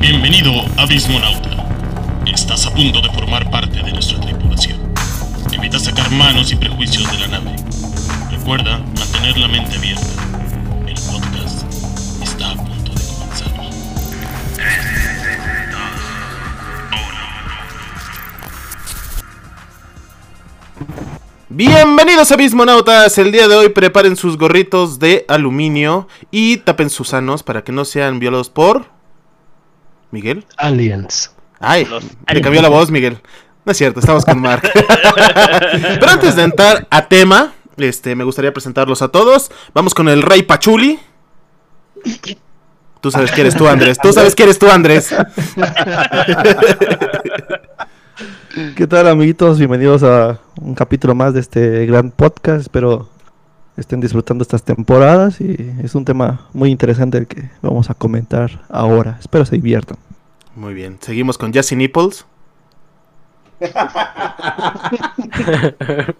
Bienvenido, Abismonauta. Estás a punto de formar parte de nuestra tripulación. Evita sacar manos y prejuicios de la nave. Recuerda mantener la mente abierta. El podcast está a punto de comenzar. Bienvenidos Abismonautas, el día de hoy preparen sus gorritos de aluminio y tapen sus sanos para que no sean violados por... Miguel. Aliens. Ay, Los le cambió la voz Miguel. No es cierto, estamos con Mark. Pero antes de entrar a tema, este, me gustaría presentarlos a todos. Vamos con el Rey Pachuli. Tú sabes que eres tú, Andrés. Tú sabes que eres tú, Andrés. ¿Qué tal amiguitos? Bienvenidos a un capítulo más de este gran podcast. Espero estén disfrutando estas temporadas y es un tema muy interesante el que vamos a comentar ahora. Espero se diviertan. Muy bien, seguimos con Jesse Nipples.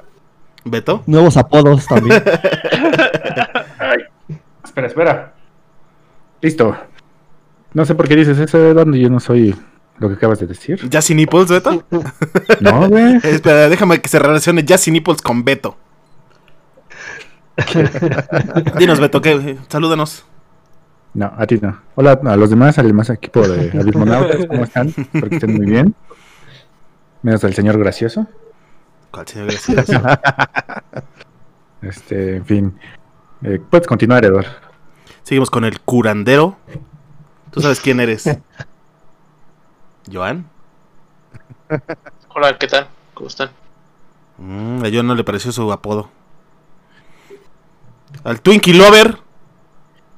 Beto. Nuevos apodos también. Espera, espera. Listo. No sé por qué dices eso, Eduardo. Yo no soy lo que acabas de decir. Jesse Nipples, Beto. No, güey. Espera, déjame que se relacione Jesse Nipples con Beto. Dinos, Beto, ¿qué? Salúdanos. No, a ti no. Hola a los demás, al demás equipo de Abismonautas. ¿Cómo están? Espero que estén muy bien. Menos al señor gracioso. ¿Cuál señor Gracias. Este, en fin. Eh, puedes continuar, Eduardo. Seguimos con el curandero. ¿Tú sabes quién eres? ¿Joan? Hola, ¿qué tal? ¿Cómo están? Mm, a Joan no le pareció su apodo. Al Twinkie Lover.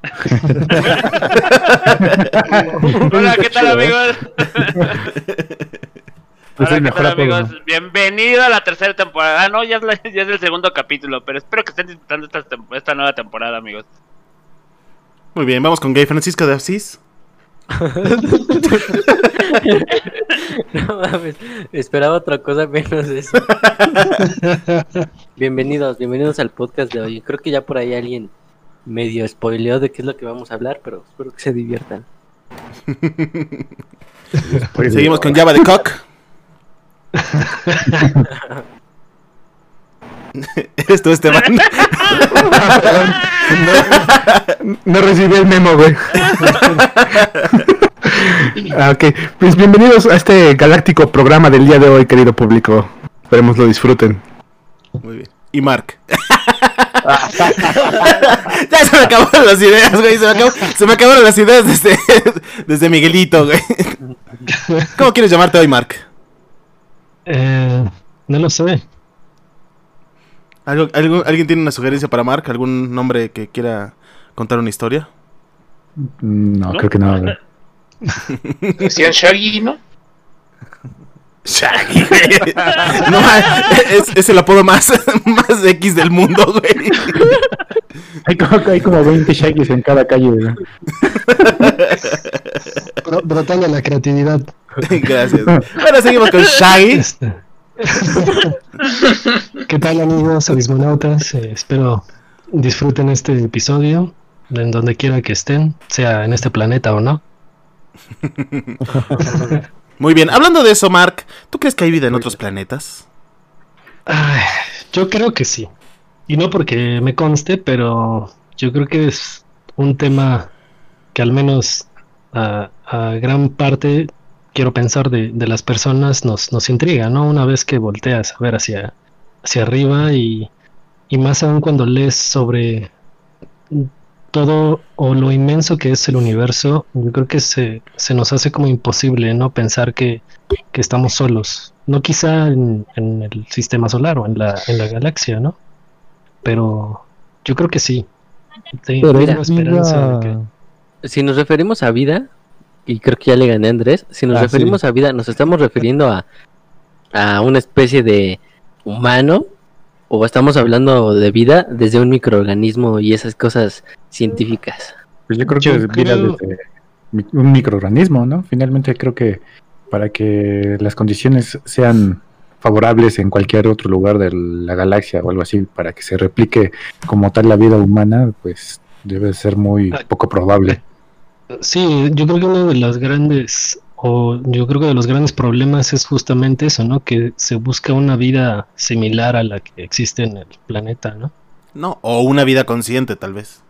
Hola, ¿qué tal, amigos? Pues Hola, ¿qué mejor tal, amigos? Bienvenido a la tercera temporada. Ah, no, ya es, la- ya es el segundo capítulo, pero espero que estén disfrutando esta, esta nueva temporada, amigos. Muy bien, vamos con Gay Francisco de Asís. No mames, esperaba otra cosa menos eso. bienvenidos, bienvenidos al podcast de hoy. Creo que ya por ahí alguien medio spoileó de qué es lo que vamos a hablar, pero espero que se diviertan. Seguimos con Java de Cock. ¿Eres tú, Esteban? No recibí el memo, güey. Ah, ok, pues bienvenidos a este galáctico programa del día de hoy, querido público. Esperemos lo disfruten. Muy bien. Y Mark. ya se me acabaron las ideas, güey. Se me, acabó- se me acabaron las ideas desde, desde Miguelito, güey. ¿Cómo quieres llamarte hoy, Mark? Eh, no lo sé. ¿Algo- ¿Alguien tiene una sugerencia para Mark? ¿Algún nombre que quiera contar una historia? No, ¿No? creo que no. güey. Decían Shaggy, ¿no? Shaggy, güey. No, es, es el apodo más, más X del mundo, güey. Hay como, hay como 20 Shaggy's en cada calle, güey. Bro- Brotando la creatividad. Gracias. Bueno, seguimos con Shaggy. Este. ¿Qué tal amigos abismonautas? Eh, espero disfruten este episodio en donde quiera que estén, sea en este planeta o no. Muy bien, hablando de eso, Mark, ¿tú crees que hay vida en otros planetas? Ay, yo creo que sí. Y no porque me conste, pero yo creo que es un tema que al menos a, a gran parte, quiero pensar, de, de las personas nos, nos intriga, ¿no? Una vez que volteas a ver hacia, hacia arriba y, y más aún cuando lees sobre todo o lo inmenso que es el universo, yo creo que se, se nos hace como imposible, ¿no? Pensar que, que estamos solos. No quizá en, en el sistema solar o en la, en la galaxia, ¿no? Pero yo creo que sí. Tengo mira, esperanza de que... Si nos referimos a vida, y creo que ya le gané a Andrés, si nos Ah, referimos a vida, ¿nos estamos refiriendo a, a una especie de humano? ¿O estamos hablando de vida desde un microorganismo y esas cosas científicas? Pues yo creo Yo que es vida creo- desde un microorganismo, ¿no? Finalmente creo que para que las condiciones sean favorables en cualquier otro lugar de la galaxia o algo así, para que se replique como tal la vida humana, pues debe ser muy Ah. poco probable. Sí, yo creo que uno de las grandes, o yo creo que de los grandes problemas es justamente eso, ¿no? Que se busca una vida similar a la que existe en el planeta, ¿no? No, o una vida consciente, tal vez.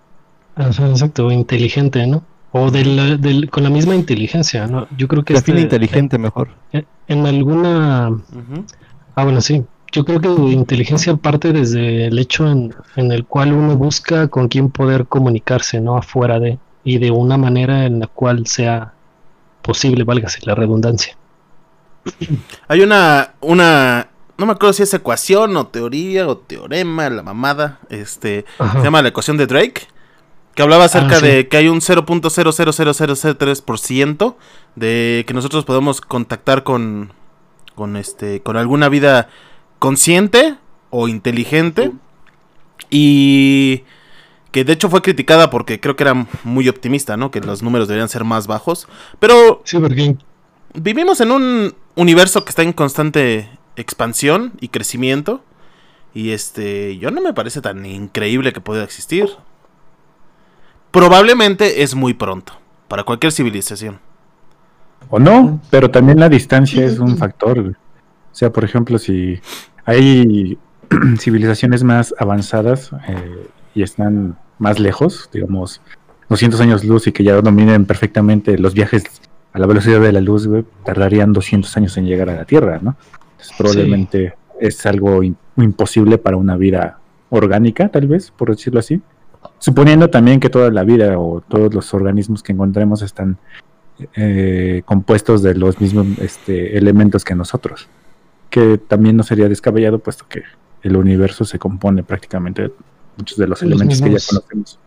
Ajá, exacto, inteligente, ¿no? O del, del- con la misma inteligencia, ¿no? Yo creo que Define este- inteligente mejor. en, en alguna. Ah, bueno, sí. Yo creo que inteligencia parte desde el hecho en, en el cual uno busca con quién poder comunicarse, ¿no? Afuera de, y de una manera en la cual sea posible, válgase la redundancia. Hay una, una, no me acuerdo si es ecuación o teoría o teorema, la mamada, este, Ajá. se llama la ecuación de Drake, que hablaba acerca Ah, sí. de que hay un 0.00003% de que nosotros podemos contactar con, con este, con alguna vida consciente o inteligente y que de hecho fue criticada porque creo que era muy optimista, ¿no? Que los números deberían ser más bajos, pero Sí, porque vivimos en un universo que está en constante expansión y crecimiento. Y este, yo no me parece tan increíble que pueda existir. Probablemente es muy pronto para cualquier civilización. O no, pero también la distancia es un factor. O sea, por ejemplo, si hay civilizaciones más avanzadas eh, y están más lejos, digamos, 200 años luz y que ya dominen perfectamente los viajes a la velocidad de la luz, güey, tardarían 200 años en llegar a la Tierra, ¿no? Entonces, probablemente es algo in- imposible para una vida orgánica, tal vez, por decirlo así. Suponiendo también que toda la vida o todos los organismos que encontremos están eh, compuestos de los mismos este, elementos que nosotros. Que también no sería descabellado, puesto que el universo se compone prácticamente de muchos de los Los elementos que ya conocemos.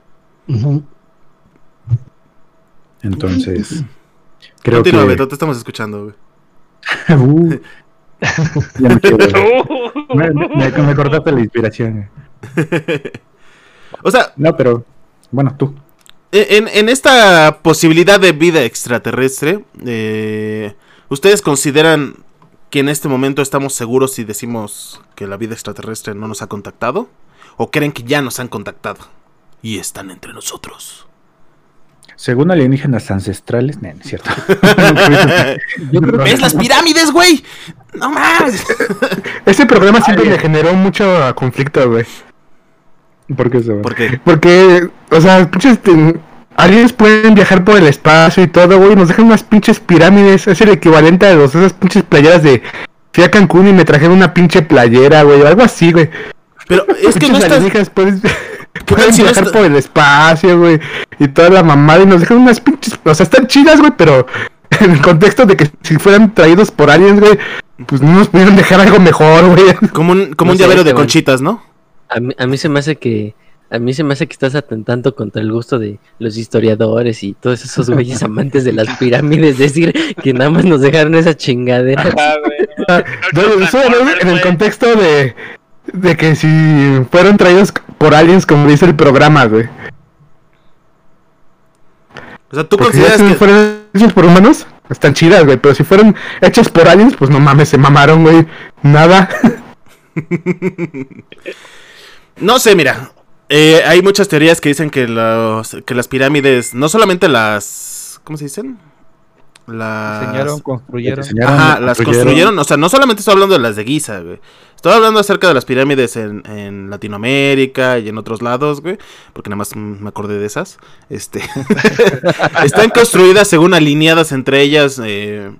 Entonces, creo Continúa, que. Beto, te estamos escuchando. güey. Uh, ya me, quiero- me- me- me cortaste la inspiración. O sea, No, pero bueno, tú. en, en esta posibilidad de vida extraterrestre, eh, ¿ustedes consideran que en este momento estamos seguros si decimos que la vida extraterrestre no nos ha contactado? ¿O creen que ya nos han contactado y están entre nosotros? Según alienígenas ancestrales, no, no es cierto. ¿Ves las pirámides, güey? No más. Ese programa siempre me generó mucho conflicto, güey. ¿Por qué va? Porque Porque, o sea, pinches aliens pueden viajar por el espacio y todo, güey. Nos dejan unas pinches pirámides. Es el equivalente a los, esas pinches playeras de. Fui a Cancún y me trajeron una pinche playera, güey. Algo así, güey. Pero es que no estás. alienígenas pueden, pueden si no viajar está- por el espacio, güey. Y toda la mamada. Y nos dejan unas pinches. O sea, están chidas, güey, pero. En el contexto de que si fueran traídos por aliens, güey. Pues no nos pudieron dejar algo mejor, güey. Como un, como No un sé, llavero de conchitas, ¿no? A mí, a mí se me hace que a mí se me hace que estás atentando contra el gusto de los historiadores y todos esos güeyes amantes de las pirámides, decir que nada más nos dejaron esa chingadera. ajá, güey, no no, hablando en el contexto de, de que si fueron traídos por aliens, como dice el programa, güey. O sea, ¿tú Porque consideras si que fueron hechos por humanos, están chidas, güey. Pero si fueron hechos por aliens, pues no mames, se mamaron, güey. Nada. No sé, mira. eh, hay muchas teorías que dicen que, los, que las pirámides, no solamente las... ¿Cómo se dicen? Las... Diseñaron, construyeron. Diseñaron, Ajá, las construyeron. O sea, no solamente estoy hablando de las de Giza, güey. Estoy hablando acerca de las pirámides en, en Latinoamérica y en otros lados, güey. Porque nada más me acordé de esas. Este. Están construidas según alineadas entre ellas eh,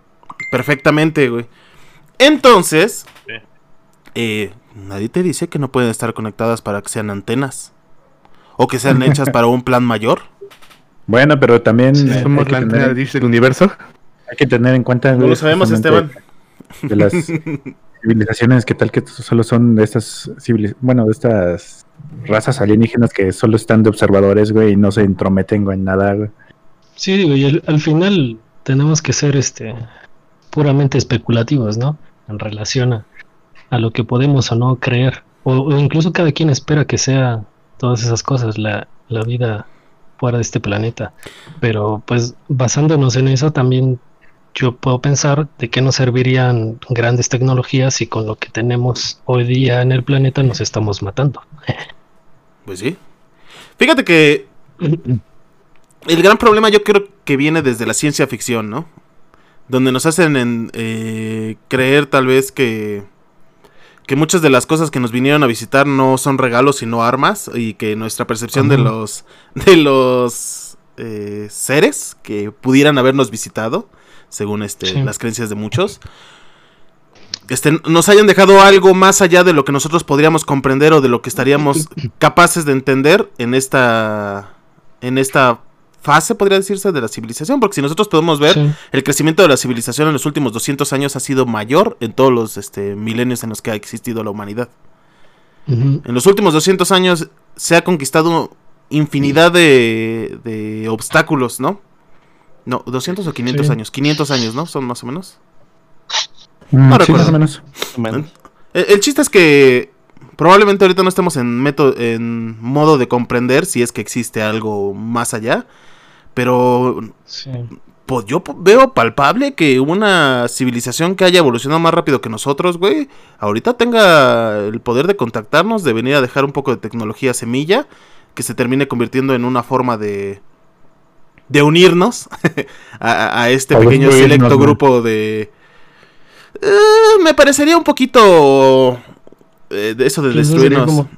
perfectamente, güey. Entonces, eh, nadie te dice que no pueden estar conectadas para que sean antenas. O que sean hechas para un plan mayor. Bueno, pero también eh, hay, Somos que la antena universo. hay que tener en cuenta. No güey, lo sabemos, Esteban. De las civilizaciones que tal que solo son de estas civiliz- bueno, de estas razas alienígenas que solo están de observadores, güey, y no se entrometen güey, en nada, güey. Sí, digo, y al, al final tenemos que ser este puramente especulativos, ¿no? En relación a, a lo que podemos o no creer. O, o incluso cada quien espera que sea todas esas cosas, la, la vida fuera de este planeta. Pero pues basándonos en eso también yo puedo pensar de qué nos servirían grandes tecnologías si con lo que tenemos hoy día en el planeta nos estamos matando. Pues sí. Fíjate que el gran problema yo creo que viene desde la ciencia ficción, ¿no? Donde nos hacen en, eh, creer tal vez que que muchas de las cosas que nos vinieron a visitar no son regalos sino armas y que nuestra percepción de los de los eh, seres que pudieran habernos visitado según este Sí. las creencias de muchos este, nos hayan dejado algo más allá de lo que nosotros podríamos comprender o de lo que estaríamos capaces de entender en esta en esta fase podría decirse de la civilización porque si nosotros podemos ver Sí. el crecimiento de la civilización en los últimos 200 años ha sido mayor en todos los este, milenios en los que ha existido la humanidad. En los últimos 200 años se ha conquistado infinidad de, de obstáculos, ¿no? No, 200 o 500 Sí. años. 500 años, ¿no? Son más o menos. Mm, No sí, recuerdo. más o menos. El, el chiste es que probablemente ahorita no estemos en, método, en modo de comprender si es que existe algo más allá. Pero Sí. pues yo veo palpable que una civilización que haya evolucionado más rápido que nosotros, güey, ahorita tenga el poder de contactarnos, de venir a dejar un poco de tecnología semilla, que se termine convirtiendo en una forma de de unirnos a, este A pequeño selecto grupo de... Eh, me parecería un poquito eh, de eso de Pues destruirnos. como-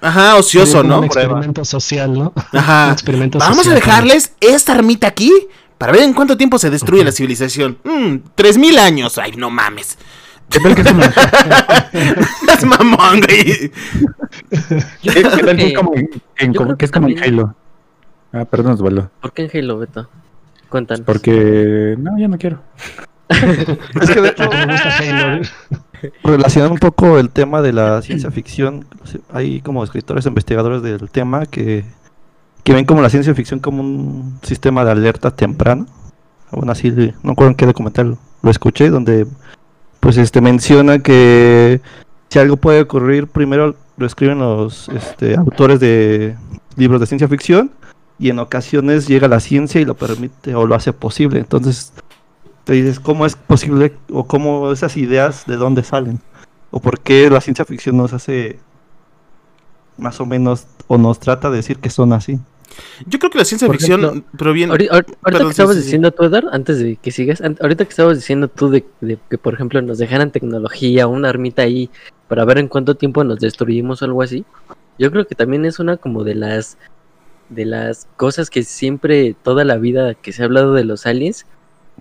Ajá, ocioso, ¿no? Un experimento social, ¿no? Un Ajá. experimento Vamos a dejarles esta armita aquí para ver en cuánto tiempo se destruye la civilización. Mm, tres mil años. Ay, no mames. ¿Qué tal que es como, Es mamón, güey. qué- qué tal que es como en- como- que es como en Halo? Ah, perdón, Osvaldo. ¿Por qué en Halo, Beto? Cuéntanos. Porque. No, ya no quiero. Es que de hecho, Me gusta Halo. Relacionando un poco el tema de la ciencia ficción, hay como escritores e investigadores del tema que, que ven como la ciencia ficción como un sistema de alerta temprano. Aún así, no me acuerdo en qué documental lo escuché, donde pues este menciona que si algo puede ocurrir, primero lo escriben los este, autores de libros de ciencia ficción y en ocasiones llega la ciencia y lo permite o lo hace posible. Entonces te dices, ¿cómo es posible o cómo esas ideas de dónde salen? ¿O por qué la ciencia ficción nos hace más o menos o nos trata de decir que son así? Yo creo que la ciencia Por ficción ejemplo, proviene. Ahori- ahor- ahorita Perdón, que estabas sí, sí. diciendo tú, Edar, antes de que sigas, ahorita que estabas diciendo tú de, de que, por ejemplo, nos dejaran tecnología, una armita ahí, para ver en cuánto tiempo nos destruimos o algo así, yo creo que también es una como de las de las cosas que siempre, toda la vida que se ha hablado de los aliens,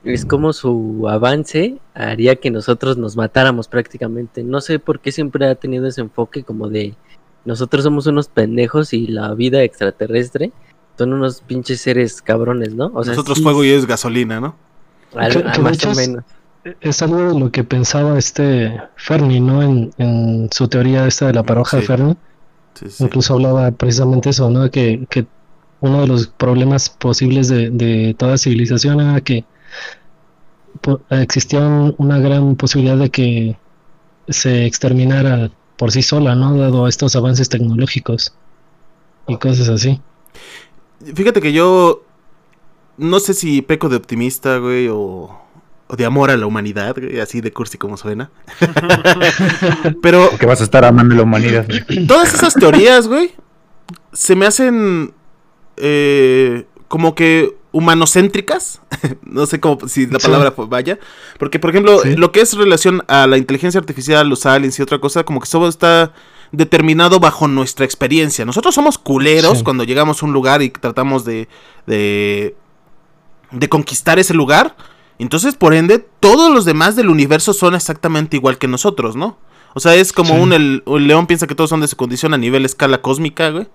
es como su avance haría que nosotros nos matáramos prácticamente. No sé por qué siempre ha tenido ese enfoque como de nosotros somos unos pendejos y la vida extraterrestre son unos pinches seres cabrones, ¿no? O sea, Nosotros sí, fuego y es gasolina, ¿no? al- Que- que más o es- menos. Es algo de lo que pensaba este Fermi, ¿no? En, en su teoría esta de la paroja de. Fermi. Sí, sí. Incluso hablaba precisamente eso, ¿no? Que, que uno de los problemas posibles de, de toda civilización era que existía un- una gran posibilidad de que se exterminara por sí sola, ¿no? Dado estos avances tecnológicos y cosas así. Fíjate que yo no sé si peco de optimista, güey, o, o de amor a la humanidad, güey, así de cursi como suena. Pero Que vas a estar amando la humanidad. güey. todas esas teorías, güey, se me hacen eh, como que humanocéntricas. no sé cómo, si la palabra vaya. Porque, por ejemplo, Sí. lo que es relación a la inteligencia artificial, los aliens y otra cosa, como que todo está determinado bajo nuestra experiencia. Nosotros somos culeros Sí. cuando llegamos a un lugar y tratamos de, de, de conquistar ese lugar. Entonces, por ende, todos los demás del universo son exactamente igual que nosotros, ¿no? O sea, es como un el, el león piensa que todos son de su condición a nivel escala cósmica, güey.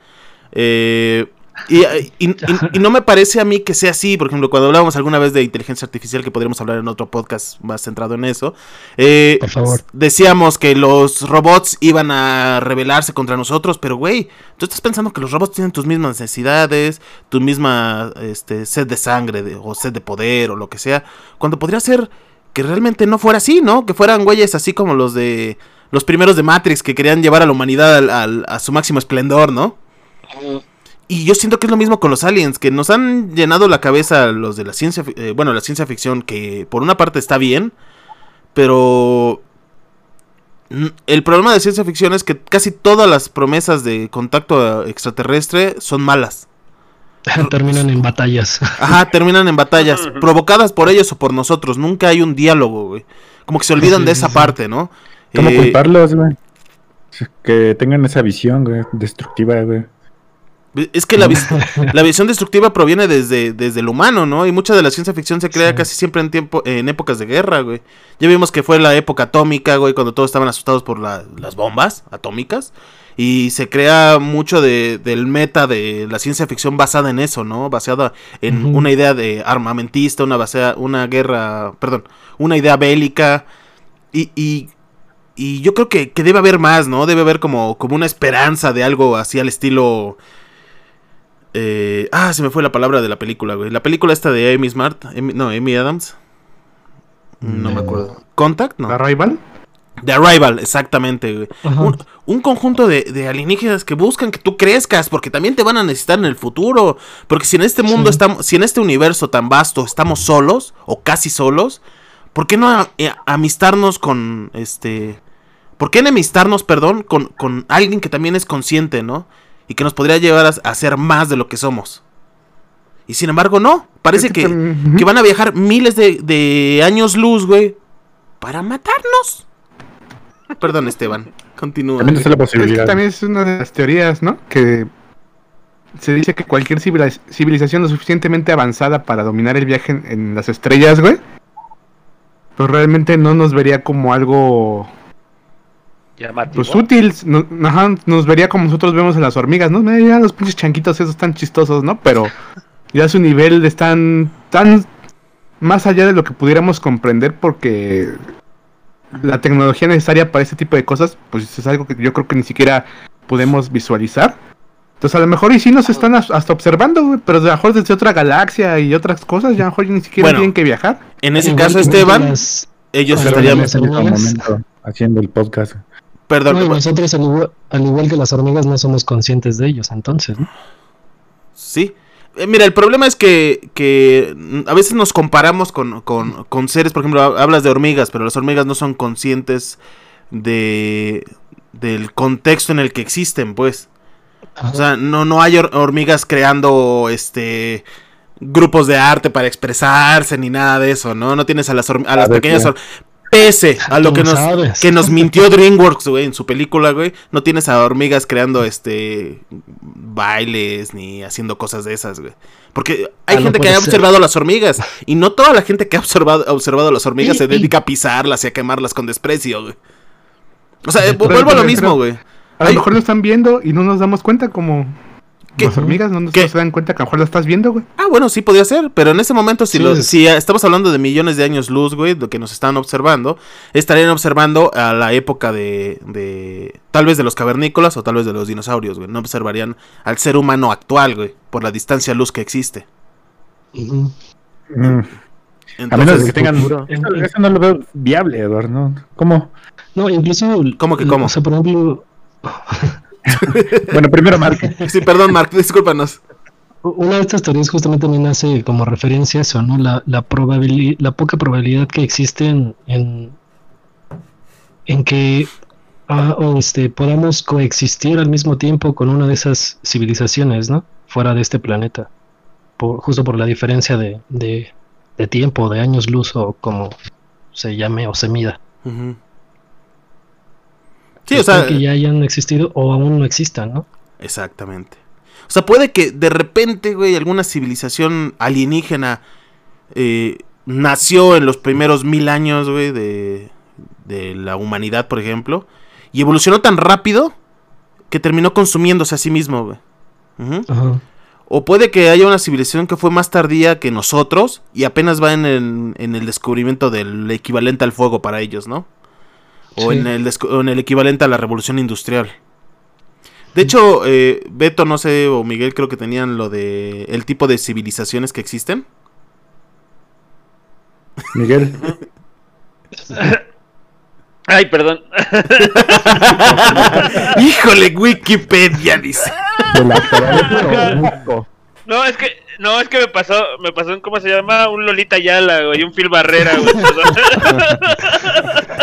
Eh, y, y- y- y no me parece a mí que sea así. Por ejemplo, cuando hablábamos alguna vez de inteligencia artificial, que podríamos hablar en otro podcast más centrado en eso, eh, Por favor. decíamos que los robots iban a rebelarse contra nosotros, pero güey, tú estás pensando que los robots tienen tus mismas necesidades, tu misma este, sed de sangre de- o sed de poder o lo que sea, cuando podría ser que realmente no fuera así, ¿no? Que fueran güeyes así como los de los primeros de Matrix que querían llevar a la humanidad al- al- a su máximo esplendor, ¿no? Y yo siento que es lo mismo con los aliens, que nos han llenado la cabeza los de la ciencia, fi- eh, bueno, la ciencia ficción, que por una parte está bien, pero el problema de ciencia ficción es que casi todas las promesas de contacto eh, extraterrestre son malas. Terminan en batallas. Ajá, terminan en batallas, provocadas por ellos o por nosotros. Nunca hay un diálogo, güey. Como que se olvidan Sí, de esa sí. parte, ¿no? ¿Cómo Eh, culparlos, güey? Que tengan esa visión, güey, destructiva, güey. Es que la, vis- la visión destructiva proviene desde, desde el humano, ¿no? Y mucha de la ciencia ficción se crea Sí. casi siempre en tiempo, en épocas de guerra, güey. Ya vimos que fue la época atómica, güey, cuando todos estaban asustados por la- las bombas atómicas. Y se crea mucho de, del meta de la ciencia ficción basada en eso, ¿no? Basada en una idea de armamentista, una, basea- una guerra, perdón, una idea bélica. Y, y, y yo creo que, que debe haber más, ¿no? Debe haber como, como una esperanza de algo así al estilo... Eh, ah, se me fue la palabra de la película, güey. La película esta de Amy Smart. Amy- no, Amy Adams. No me acuerdo. ¿Contact? No. ¿La Rival? The Arrival, exactamente, güey. Un, un conjunto de, de alienígenas que buscan que tú crezcas, porque también te van a necesitar en el futuro. Porque si en este mundo Sí. estamos, si en este universo tan vasto estamos solos, o casi solos, ¿por qué no a- eh, amistarnos con este. ¿Por qué enemistarnos, perdón, con, con alguien que también es consciente, ¿no? Y que nos podría llevar a, a ser más de lo que somos. Y sin embargo, no. Parece Es que que, van a viajar miles de, de años luz, güey. Para matarnos. Perdón, Esteban. Continúa. También está la Es que posibilidad. también es una de las teorías, ¿no? Que se dice que cualquier civiliz- civilización lo suficientemente avanzada para dominar el viaje en, en las estrellas, güey. Pues realmente no nos vería como algo Llamativo. pues útil. no- ajá, nos vería como nosotros vemos a las hormigas, ¿no? Mira, ya los pinches chanquitos esos tan chistosos, ¿no? Pero ya su nivel están tan más allá de lo que pudiéramos comprender porque la tecnología necesaria para este tipo de cosas, pues es algo que yo creo que ni siquiera podemos visualizar. Entonces a lo mejor y sí nos están as- hasta observando, güey, pero a lo mejor desde otra galaxia y otras cosas, ya a lo mejor ni siquiera Bueno, tienen que viajar. En ese Igual caso, Esteban, ellos estarían. en este momento haciendo el podcast. Perdón, No, y nosotros, al igual, al igual que las hormigas, no somos conscientes de ellos, entonces, ¿no? Sí. Eh, mira, el problema es que, que a veces nos comparamos con, con, con seres, por ejemplo, hab- hablas de hormigas, pero las hormigas no son conscientes de del contexto en el que existen, pues. O sea, no, no hay hor- hormigas creando este grupos de arte para expresarse ni nada de eso, ¿no? No tienes a las, a las ver, pequeñas Pese a lo que nos, sabes. que nos mintió DreamWorks, güey, en su película, güey. No tienes a hormigas creando este bailes ni haciendo cosas de esas, güey. Porque hay Ah, gente que ha ser. observado las hormigas. Y no toda la gente que ha observado, observado las hormigas se dedica a pisarlas y a quemarlas con desprecio, güey. O sea, eh, vuelvo a lo mismo, güey. A lo mejor lo están viendo y no nos damos cuenta como ¿Qué? las hormigas, no nos ¿Qué? se dan cuenta que a lo mejor lo estás viendo, güey. Ah, bueno, sí podría ser, pero en ese momento, si, Sí, lo- es- si eh, estamos hablando de millones de años luz, güey, lo que nos están observando, estarían observando a la época de, de tal vez de los cavernícolas o tal vez de los dinosaurios, güey. No observarían al ser humano actual, güey, por la distancia luz que existe. Ujú. Mm, a menos Entonces, de que tengan. futuro. Eso, eso no lo veo viable, Eduardo. ¿no? ¿Cómo? No, incluso. ¿Cómo que cómo? O sea, por ejemplo, Bueno, primero Mark. sí, perdón, Mark, discúlpanos. una de estas teorías justamente también hace como referencia a eso, ¿no? La, la, probabili- la poca probabilidad que existe en, en, en que ah, o este, podamos coexistir al mismo tiempo con una de esas civilizaciones, ¿no? Fuera de este planeta. Por, justo por la diferencia de, de, de tiempo, de años luz o como se llame o se mida. Ujú. Sí, o sea, que ya hayan existido o aún no existan, ¿no? Exactamente. O sea, puede que de repente, güey, alguna civilización alienígena eh, nació en los primeros mil años, güey, de, de la humanidad, por ejemplo, y evolucionó tan rápido que terminó consumiéndose a sí mismo, güey. Ajá. O puede que haya una civilización que fue más tardía que nosotros y apenas va en el, en el descubrimiento del equivalente al fuego para ellos, ¿no? O Sí. en, el o en el equivalente a la revolución industrial. De hecho, eh, Beto, no sé, o Miguel creo que tenían lo de el tipo de civilizaciones que existen. Miguel. Ay, perdón. Híjole, Wikipedia dice. De la. No, es que, no, es que me pasó, me pasó en, ¿cómo se llama? Un Lolita Yala, güey, un Phil Barrera, güey.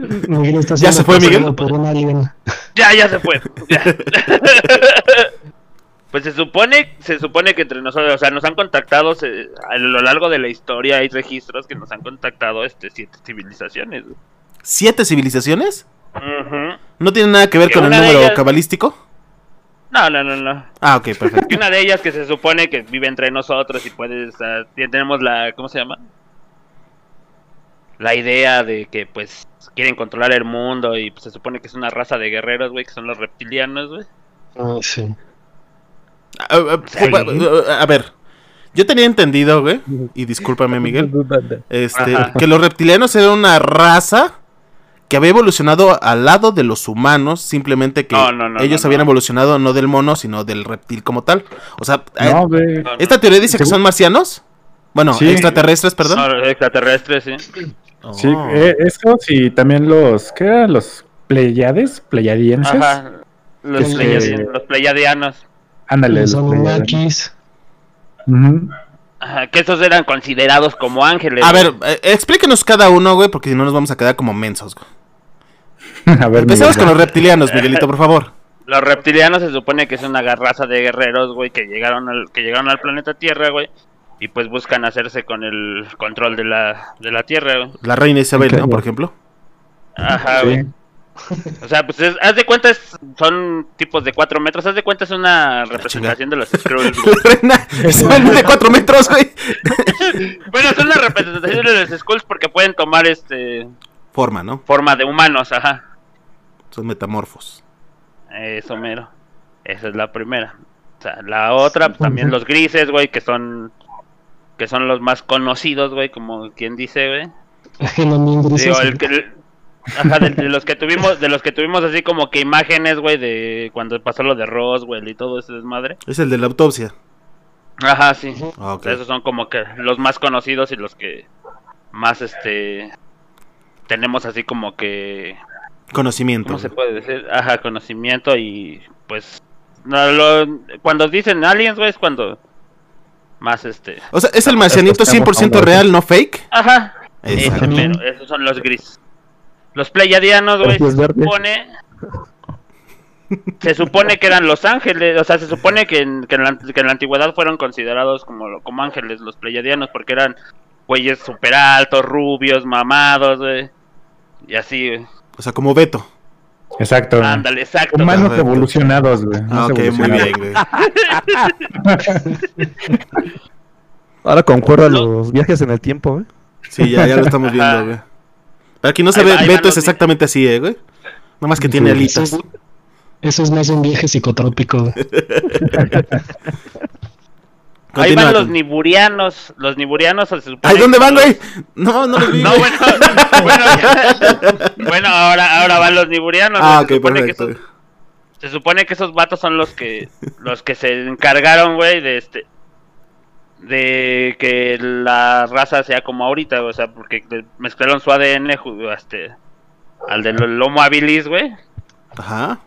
perdón. Miguel está ¿Ya se fue, Miguel? perseguido Por un alien. ya, ya se fue. ya. Pues se supone, se supone que entre nosotros, o sea, nos han contactado se- a lo largo de la historia hay registros que nos han contactado este siete civilizaciones. ¿Siete civilizaciones? ¿No tiene nada que ver Que con el número ellas- cabalístico? No, no, no, no. Ah, ok, perfecto. Y una de ellas que se supone que vive entre nosotros y puede, o sea, ya tenemos la, ¿cómo se llama? La idea de que pues quieren controlar el mundo y pues, se supone que es una raza de guerreros, güey, que son los reptilianos, güey. Ah, sí. Ah, ah, ah, a ver, yo tenía entendido, güey, y discúlpame, Miguel, este, Ajá. que los reptilianos eran una raza que había evolucionado al lado de los humanos, simplemente que No, no, no, ellos no, habían no. evolucionado no del mono, sino del reptil como tal. O sea, eh, esta teoría dice que son marcianos. Bueno, Sí. extraterrestres, perdón. No, los extraterrestres, sí. Sí, Oh. eh, esos y también los, ¿qué eran? Los Pleiades, Pleiadienses. Ajá. Los, Este- los pleiadianos. Ándale, Los los Pleiadianos. Ajá, que esos eran considerados como ángeles. A ver, eh, explíquenos cada uno, güey, porque si no nos vamos a quedar como mensos. güey. A ver, Empecemos Miguel, con los reptilianos, Miguelito, por favor. Los reptilianos se supone que es una raza de guerreros, güey, que llegaron al, que llegaron al planeta Tierra, güey. Y pues buscan hacerse con el control de la, de la Tierra, güey. La reina Isabel. ¿no? Por ejemplo. Ajá, Sí. güey. O sea, pues es- haz de cuenta, es- son tipos de 4 metros. Haz de cuenta, es una representación de los Skrulls. reina Isabel mide cuatro metros, güey. bueno, son una representación de los Skrulls porque pueden tomar este Forma, ¿no? forma de humanos, ajá. Son metamorfos. Eso mero. Esa es la primera. O sea, la otra, pues, también los grises, güey, que son que son los más conocidos, güey, como quien dice, güey. Genomín grises. Digo, el que ajá, de, de los que tuvimos, de los que tuvimos así como que imágenes, güey, de cuando pasó lo de Roswell y todo ese desmadre. Es el de la autopsia. Ajá, sí. Ah, esos son como que los más conocidos y los que más este tenemos así como que Conocimiento. ¿Cómo se puede decir? Ajá, conocimiento y pues no, lo- cuando dicen aliens, güey, es cuando más este, O sea, es el marcianito Estamos 100% hablando. real, no fake. ajá, ese mero, esos son los gris. Los pleiadianos, güey, Pues se supone se supone que eran los ángeles, o sea, se supone que en, que en la, que en la antigüedad fueron considerados como, como ángeles los pleiadianos porque eran güeyes super altos, rubios, mamados, güey. Y así, güey. O sea, como Beto. Exacto. Ándale, exacto. Humanos Perfecto. evolucionados, güey. Ah, más ok, muy evolucionados. bien, güey. Ahora concuerda los viajes en el tiempo, ¿eh? Sí, ya, ya lo estamos viendo, güey. Para quien no Ahí sabe, va- Beto es exactamente así, eh, güey. Nada más que tiene Sí. Eso alitas. es, eso es más un viaje psicotrópico. Ahí van los niburianos. Los niburianos se supone ¿dónde van, güey? No, no los vi. No, bueno, bueno, bueno, ahora, ahora van los niburianos. Ah, ok, perfecto. esos, se supone que esos vatos son los que los que se encargaron, güey, de este de que la raza sea como ahorita, o sea, porque mezclaron su ADN este al del Homo habilis, güey, Ajá.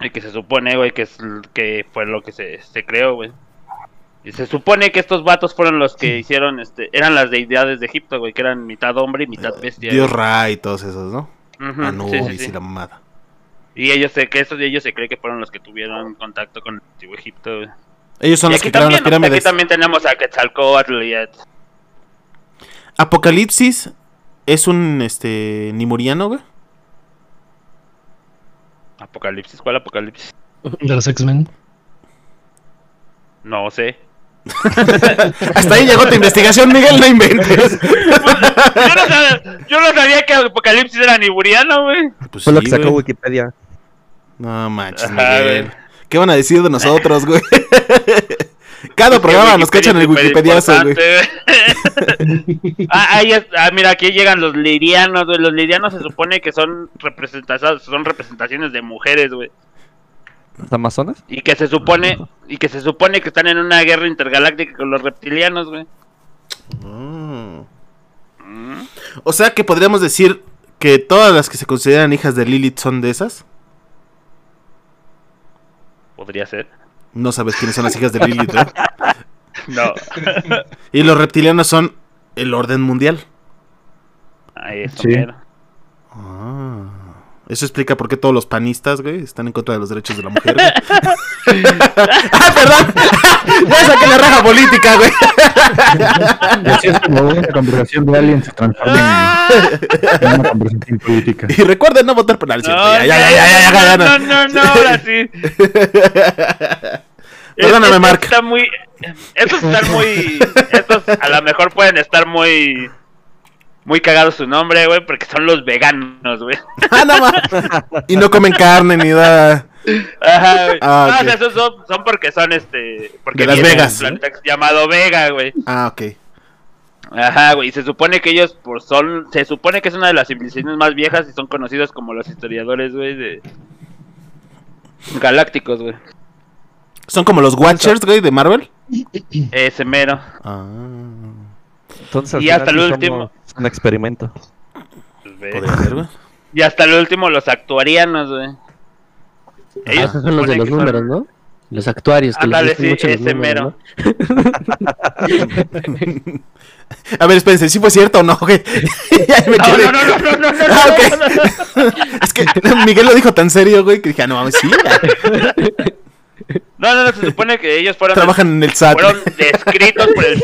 y que se supone, güey, que es que fue lo que se, se creó, güey. Y se supone que estos vatos fueron los que hicieron, este, eran las deidades de Egipto, güey, que eran mitad hombre y mitad bestia. Dios güey. Ra y todos esos, ¿no? Anubis sí, sí, sí. y la mamada. Y ellos se, que esos de ellos se cree que fueron los que tuvieron contacto con el antiguo Egipto. güey. Ellos son Y los que crearon las también, aquí pirámides. también tenemos a Quetzalcóatl y a- Apocalipsis es un este nimuriano, güey. Apocalipsis. ¿Cuál Apocalipsis? De los X-Men. No sé. Hasta ahí llegó tu investigación, Miguel, no inventes. yo, no sabía, yo no sabía que Apocalipsis era niburiano, güey. Pues Fue lo que sacó güey. Wikipedia. No manches, Miguel. ¿Qué van a decir de nosotros, güey? Cada programa nos cachan el Wikipediazo, güey. güey. ah, ahí es- ah, mira, aquí llegan los lirianos, güey. Los lirianos se supone que son representaciones, son representaciones de mujeres, güey. ¿Las Amazonas? Y que se supone, y que se supone que están en una guerra intergaláctica con los reptilianos, güey. Mm. Mm. O sea que podríamos decir que todas las que se consideran hijas de Lilith son de esas. Podría ser. No sabes quiénes son las hijas de Lilith, ¿verdad? No. Y los reptilianos son el orden mundial. Ahí eso Sí. Ah, Eso explica por qué todos los panistas, güey, están en contra de los derechos de la mujer. güey. ¡Ah, perdón! ya saqué la raja política, güey. Así es como una conversación de alguien se transforma en, en una conversación política. Y recuerden no votar por... No, ya, ya, ya, ya, ya, ya, ya, no, no. no, ahora sí. Perdóname, Mark. Está muy, estos están muy, estos a lo mejor pueden estar muy, muy cagados su nombre, güey, porque son los veganos, güey. Ah, no, ma. Y no comen carne ni nada. Ajá, güey. Ah, no, ok. o sea, esos son, son porque son este, porque De Las Vegas, un llamado Vega, güey. Ah, ok. Ajá, güey, y se supone que ellos por son, se supone que es una de las civilizaciones más viejas y son conocidos como los historiadores, güey, de galácticos, güey. Son como los Watchers, güey, de Marvel. Ese mero. Ah, Entonces, Y hasta el último. Un experimento. Pues. Y hasta el último los actuarianos, güey. Ah, esos son los de los son- números, ¿no? Los actuarios que gustan sí, mucho los ese números, mero. ¿no? A ver, espérense, ¿sí fue cierto o no, güey? ya me No, quedé. no, no, no, no, no, no, Ah, no, ok. no, no. Es que Miguel lo dijo tan serio, güey, que dije, ah, no mames, sí. No, no, no, se supone que ellos fueron, Trabajan en el SAT. fueron descritos por el,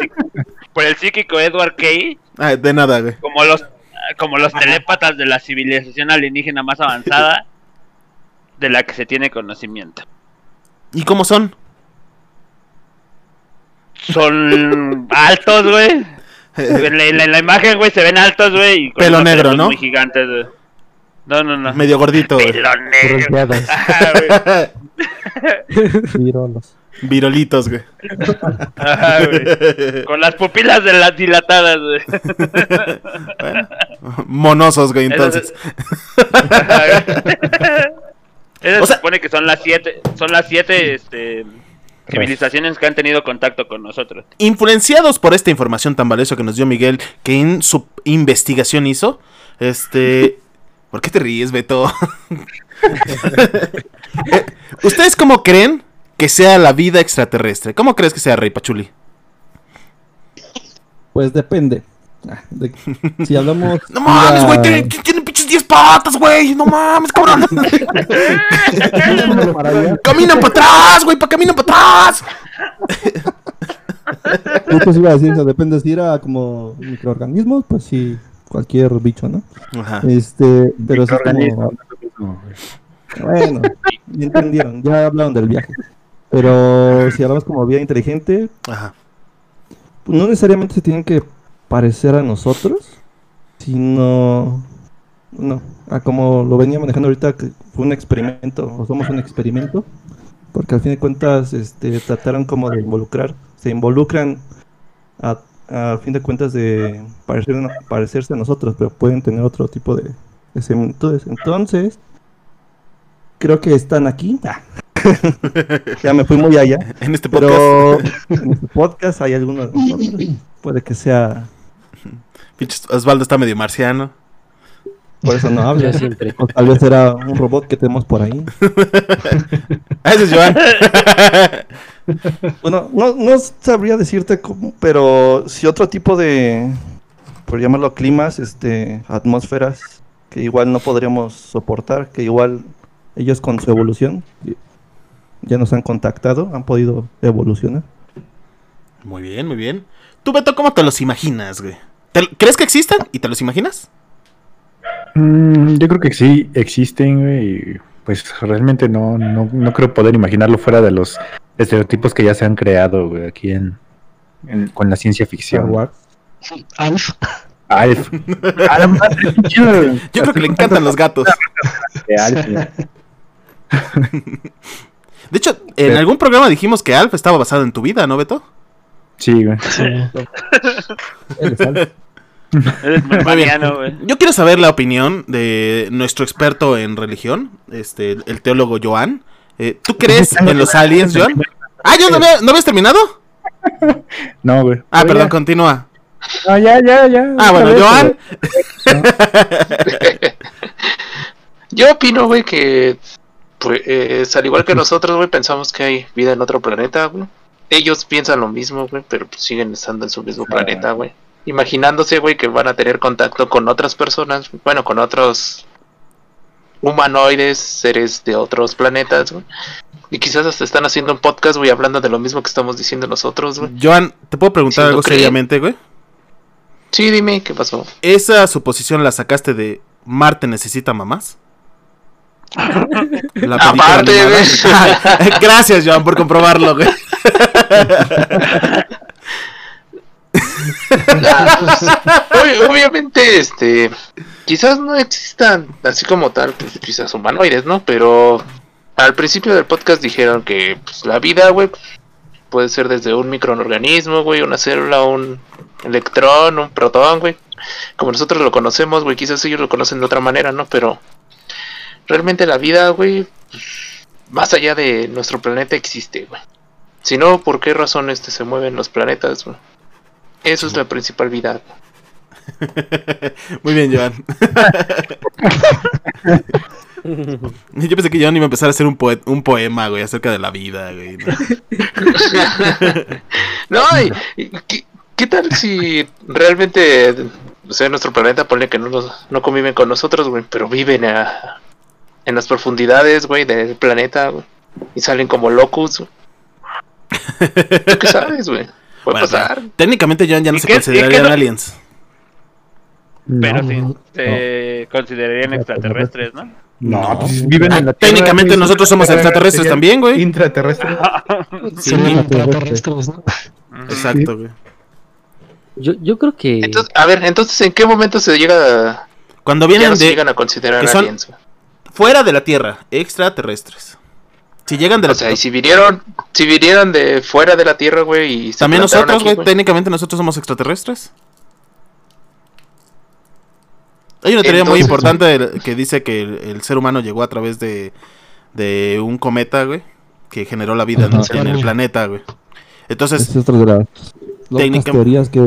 por el psíquico Edward Kay Ah, de nada, güey. como los, como los telépatas de la civilización alienígena más avanzada de la que se tiene conocimiento. ¿Y cómo son? Son altos, güey. En la, en la- en la imagen, güey, se ven altos, güey. y Pelo negro, ¿no? Muy gigantes, güey. No, no, no. Medio gordito, güey. Pelo negro. Ajá. Virolos. Virolitos, güey. Ajá, güey. Con las pupilas de las dilatadas, güey. Bueno, monosos, güey, entonces. Ajá, güey. Eso O se supone que son las siete, son las siete, este, civilizaciones que han tenido contacto con nosotros. Influenciados por esta información tan valiosa que nos dio Miguel, que en su investigación hizo, este... ¿Por qué te ríes, Beto? ¿Ustedes cómo creen que sea la vida extraterrestre? ¿Cómo crees que sea, Rey Pachuli? Pues depende. Ah, de- si hablamos. No mames, güey, tiene, tiene pinches 10 patas, güey. No mames, cabrón. Caminan para atrás, güey, pa' caminan para atrás. Justo sí iba a decir eso, depende si era como microorganismos, pues sí, cualquier bicho, ¿no? Ajá. Este, pero es como, no bueno, ya entendieron, ya hablaron del viaje. Pero si hablamos como vida inteligente, Ajá. pues no necesariamente se tienen que parecer a nosotros, sino, no, a como lo venía manejando ahorita, que fue un experimento, o somos un experimento, porque al fin de cuentas, este, trataron como de involucrar, se involucran a, a fin de cuentas de parecer, parecerse a nosotros, pero pueden tener otro tipo de, de similitudes. Entonces, creo que están aquí. Ah. ya me fui muy allá. En este podcast. Pero en este podcast hay algunos de nosotros. Puede que sea, Pinches Osvaldo está medio marciano. por eso no habla. Siempre. O tal vez era un robot que tenemos por ahí. Ah, ese es Joan. Bueno, no, no sabría decirte cómo, pero si otro tipo de, por llamarlo climas, este, atmósferas que igual no podríamos soportar, que igual ellos con su evolución ya nos han contactado, han podido evolucionar. Muy bien, muy bien. Tú, Beto, ¿cómo te los imaginas, güey? ¿Te- ¿Crees que existan y te los imaginas? Mm, yo creo que sí existen, güey. y, Pues realmente no, no, no creo poder imaginarlo fuera de los estereotipos que ya se han creado, güey, aquí en, en- con la ciencia ficción. Alf. Alf. A la madre, qué chido, güey. Yo creo que le encantan los gatos. De Alf. De hecho, en algún programa dijimos que Alf estaba basado en tu vida, ¿no, Beto? Sí, güey. Sí. Él es Alf. Eres mariano, güey. Yo quiero saber la opinión de nuestro experto en religión, este, el teólogo Joan. Eh, ¿Tú crees en los aliens, Joan? Ah, ¿yo no, había- ¿no habías terminado? No, güey. Ah, Pero perdón, ya. continúa. No, ya, ya, ya. Ah, bueno, vez, Joan. Yo opino, güey, que pues al igual que nosotros, güey, pensamos que hay vida en otro planeta, güey. Ellos piensan lo mismo, güey, pero pues, siguen estando en su mismo planeta, güey. Imaginándose, güey, que van a tener contacto con otras personas, bueno, con otros humanoides, seres de otros planetas, güey. Y quizás hasta están haciendo un podcast, güey, hablando de lo mismo que estamos diciendo nosotros, güey. Joan, ¿te puedo preguntar algo creen. seriamente, güey? Sí, dime, ¿qué pasó? ¿Esa suposición la sacaste de Marte necesita mamás? La Aparte. Gracias, Joan, por comprobarlo, güey. Ob- Obviamente, este, quizás no existan así como tal, pues, quizás humanoides, ¿no? Pero al principio del podcast dijeron que pues, la vida, güey, puede ser desde un microorganismo, güey, una célula, un electrón, un protón, güey. Como nosotros lo conocemos, güey, quizás ellos lo conocen de otra manera, ¿no? Pero realmente la vida, güey, pues, más allá de nuestro planeta existe, güey. Si no, ¿por qué razón este se mueven los planetas, güey? Eso es la principal vida. Muy bien, Joan. Yo pensé que Joan iba a empezar a hacer un, poe- un poema, güey, acerca de la vida, güey. ¿no? No, y- y ¿qué, qué tal si realmente, o sea, nuestro planeta, ponle que no, nos- no conviven con nosotros, güey, pero viven a- en las profundidades, güey, del planeta, güey, y salen como locos, güey. ¿Tú qué sabes, güey? Puede Bueno, pasar. pero técnicamente ya no ¿Y se qué- considerarían no- aliens. Pero No, sí, no, se considerarían extraterrestres, ¿no? No, pues viven en la Tierra. Técnicamente güey, nosotros somos extraterrestres también, güey. Intraterrestre. Sí, serían intraterrestres. ¿no? Exacto, güey. Yo, yo creo que. Entonces, a ver, entonces, ¿en qué momento se llega a, Cuando ya vienen no se llegan a considerar que son- aliens? Fuera de la Tierra, extraterrestres. Si llegan de la O sea, y si vinieron, si vinieron de fuera de la Tierra, güey, y se También nosotros, güey, técnicamente nosotros somos extraterrestres. Hay una teoría muy importante de- que dice que el, el ser humano llegó a través de, de un cometa, güey, que generó la vida en, Ajá. en el planeta, güey. Entonces, es otra de las locas técnica- teorías que...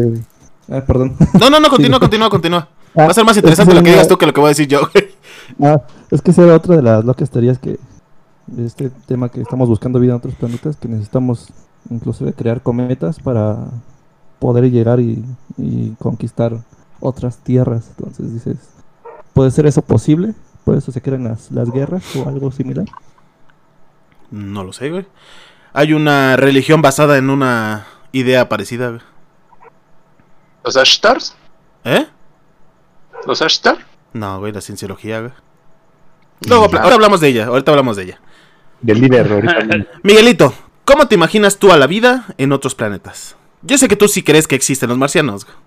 Ah, perdón. no, no, no, continúa, continúa, continúa. Va a ser más interesante lo que digas tú que lo que voy a decir yo, güey. Ah, es que esa era otra de las locas teorías que... De este tema que estamos buscando vida en otros planetas, que necesitamos inclusive crear cometas para poder llegar y, y conquistar otras tierras. Entonces dices, ¿puede ser eso posible? ¿Por eso se crean las, las guerras o algo similar? No lo sé, güey. Hay una religión basada en una idea parecida, güey. ¿Los Ashtars? ¿Eh? ¿Los Ashtar? No, güey, la cienciología, güey. Luego, habla- ahora hablamos de ella, ahorita hablamos de ella. Del líder, ahorita. Miguelito, ¿cómo te imaginas tú a la vida en otros planetas? Yo sé que tú sí crees que existen los marcianos. güey.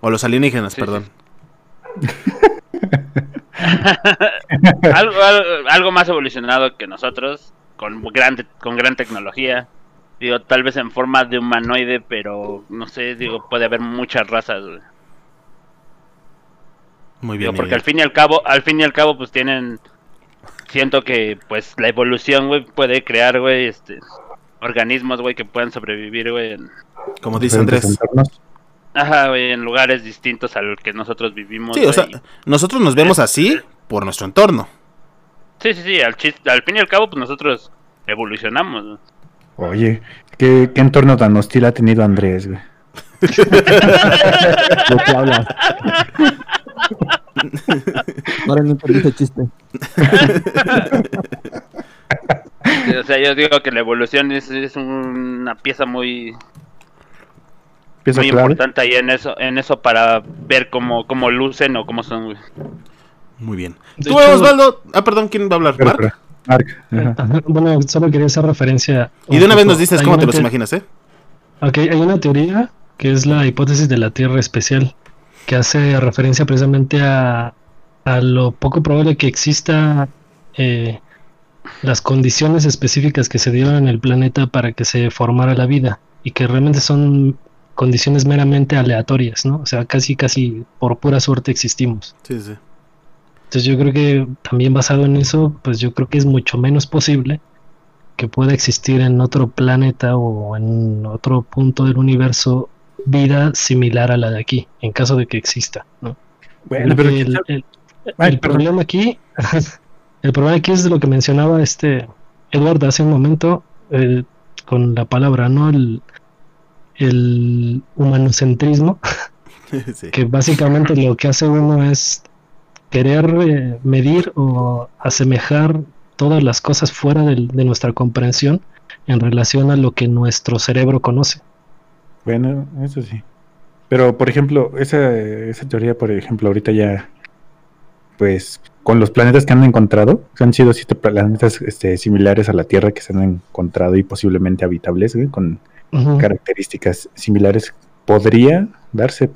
O los alienígenas, Sí, perdón. algo, algo, algo más evolucionado que nosotros, con gran, con gran tecnología. Digo, tal vez en forma de humanoide, pero no sé, digo, puede haber muchas razas. güey. Muy Digo, bien, porque al fin y al cabo, al fin y al cabo, pues tienen. Siento que, pues, la evolución, güey, puede crear, güey, este. Organismos, güey, que puedan sobrevivir, güey, en, Como dice Andrés. entornos. ajá, güey, en lugares distintos al que nosotros vivimos. Sí, o sea, güey. nosotros nos vemos así por nuestro entorno. Sí, sí, sí, al, chis- al fin y al cabo, pues nosotros evolucionamos. Oye, ¿qué, qué entorno tan hostil ha tenido Andrés, güey. Lo que hablas. Ahora no entendí ese chiste. O sea, yo digo que la evolución es, es una pieza muy, Pieza muy clave. importante ahí en eso, en eso para ver cómo, cómo lucen o cómo son. Muy bien. Tú, hecho- Osvaldo. Ah, perdón, ¿quién va a hablar? ¿Mark? Mark. Ajá, Bueno, solo quería hacer referencia. Y de una vez nos dices cómo te los imaginas, ¿eh? Ok, hay una teoría que es la hipótesis de la Tierra especial, que hace referencia precisamente a, a lo poco probable que exista eh, las condiciones específicas que se dieron en el planeta para que se formara la vida y que realmente son condiciones meramente aleatorias, ¿no? O sea, casi, casi por pura suerte existimos. Sí, sí. Entonces yo creo que también basado en eso, pues yo creo que es mucho menos posible que pueda existir en otro planeta o en otro punto del universo vida similar a la de aquí, en caso de que exista, ¿no? Bueno, pero el, sabe. el- Ay, el perdón. problema aquí, el problema aquí es de lo que mencionaba este Edward hace un momento eh, con la palabra, ¿no? El, el humanocentrismo, sí. que básicamente lo que hace uno es querer eh, medir o asemejar todas las cosas fuera del- de nuestra comprensión en relación a lo que nuestro cerebro conoce. Bueno, eso sí. Pero, por ejemplo, esa, esa teoría, por ejemplo, ahorita ya, pues, con los planetas que han encontrado, han sido siete planetas este, similares a la Tierra que se han encontrado y posiblemente habitables, güey, con características similares, podría darse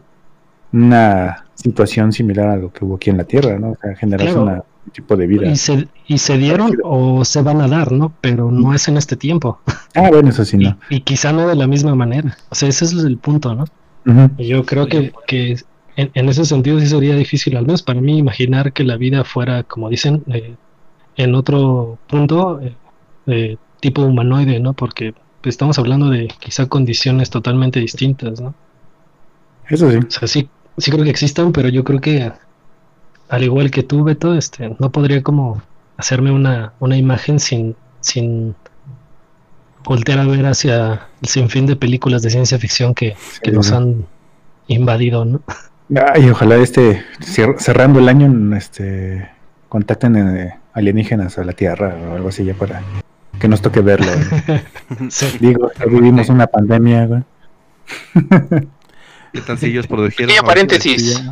una situación similar a lo que hubo aquí en la Tierra, ¿no? O sea, generarse Claro. una- un tipo de vida. Y se, y se dieron o se van a dar, ¿no? Pero no es en este tiempo. Ah, bueno, eso sí, no. y quizá no de la misma manera. O sea, ese es el punto, ¿no? Y Yo creo que, que en, en ese sentido sí sería difícil, al menos para mí, imaginar que la vida fuera, como dicen, eh, en otro punto, eh, eh, tipo humanoide, ¿no? Porque pues, estamos hablando de quizá condiciones totalmente distintas, ¿no? Eso sí. O sea, sí, sí creo que existan, pero yo creo que, al igual que tú, Beto, este, no podría como hacerme una, una imagen sin, sin voltear a ver hacia el sinfín de películas de ciencia ficción que, que Sí, nos han invadido, ¿no? Ay, ojalá este, cier- cerrando el año, este, contacten eh, alienígenas a la Tierra o algo así ya para que nos toque verlo. güey. Sí. Digo, ya vivimos una pandemia, güey. ¿Qué tan si ellos produjeron? Pequeño paréntesis.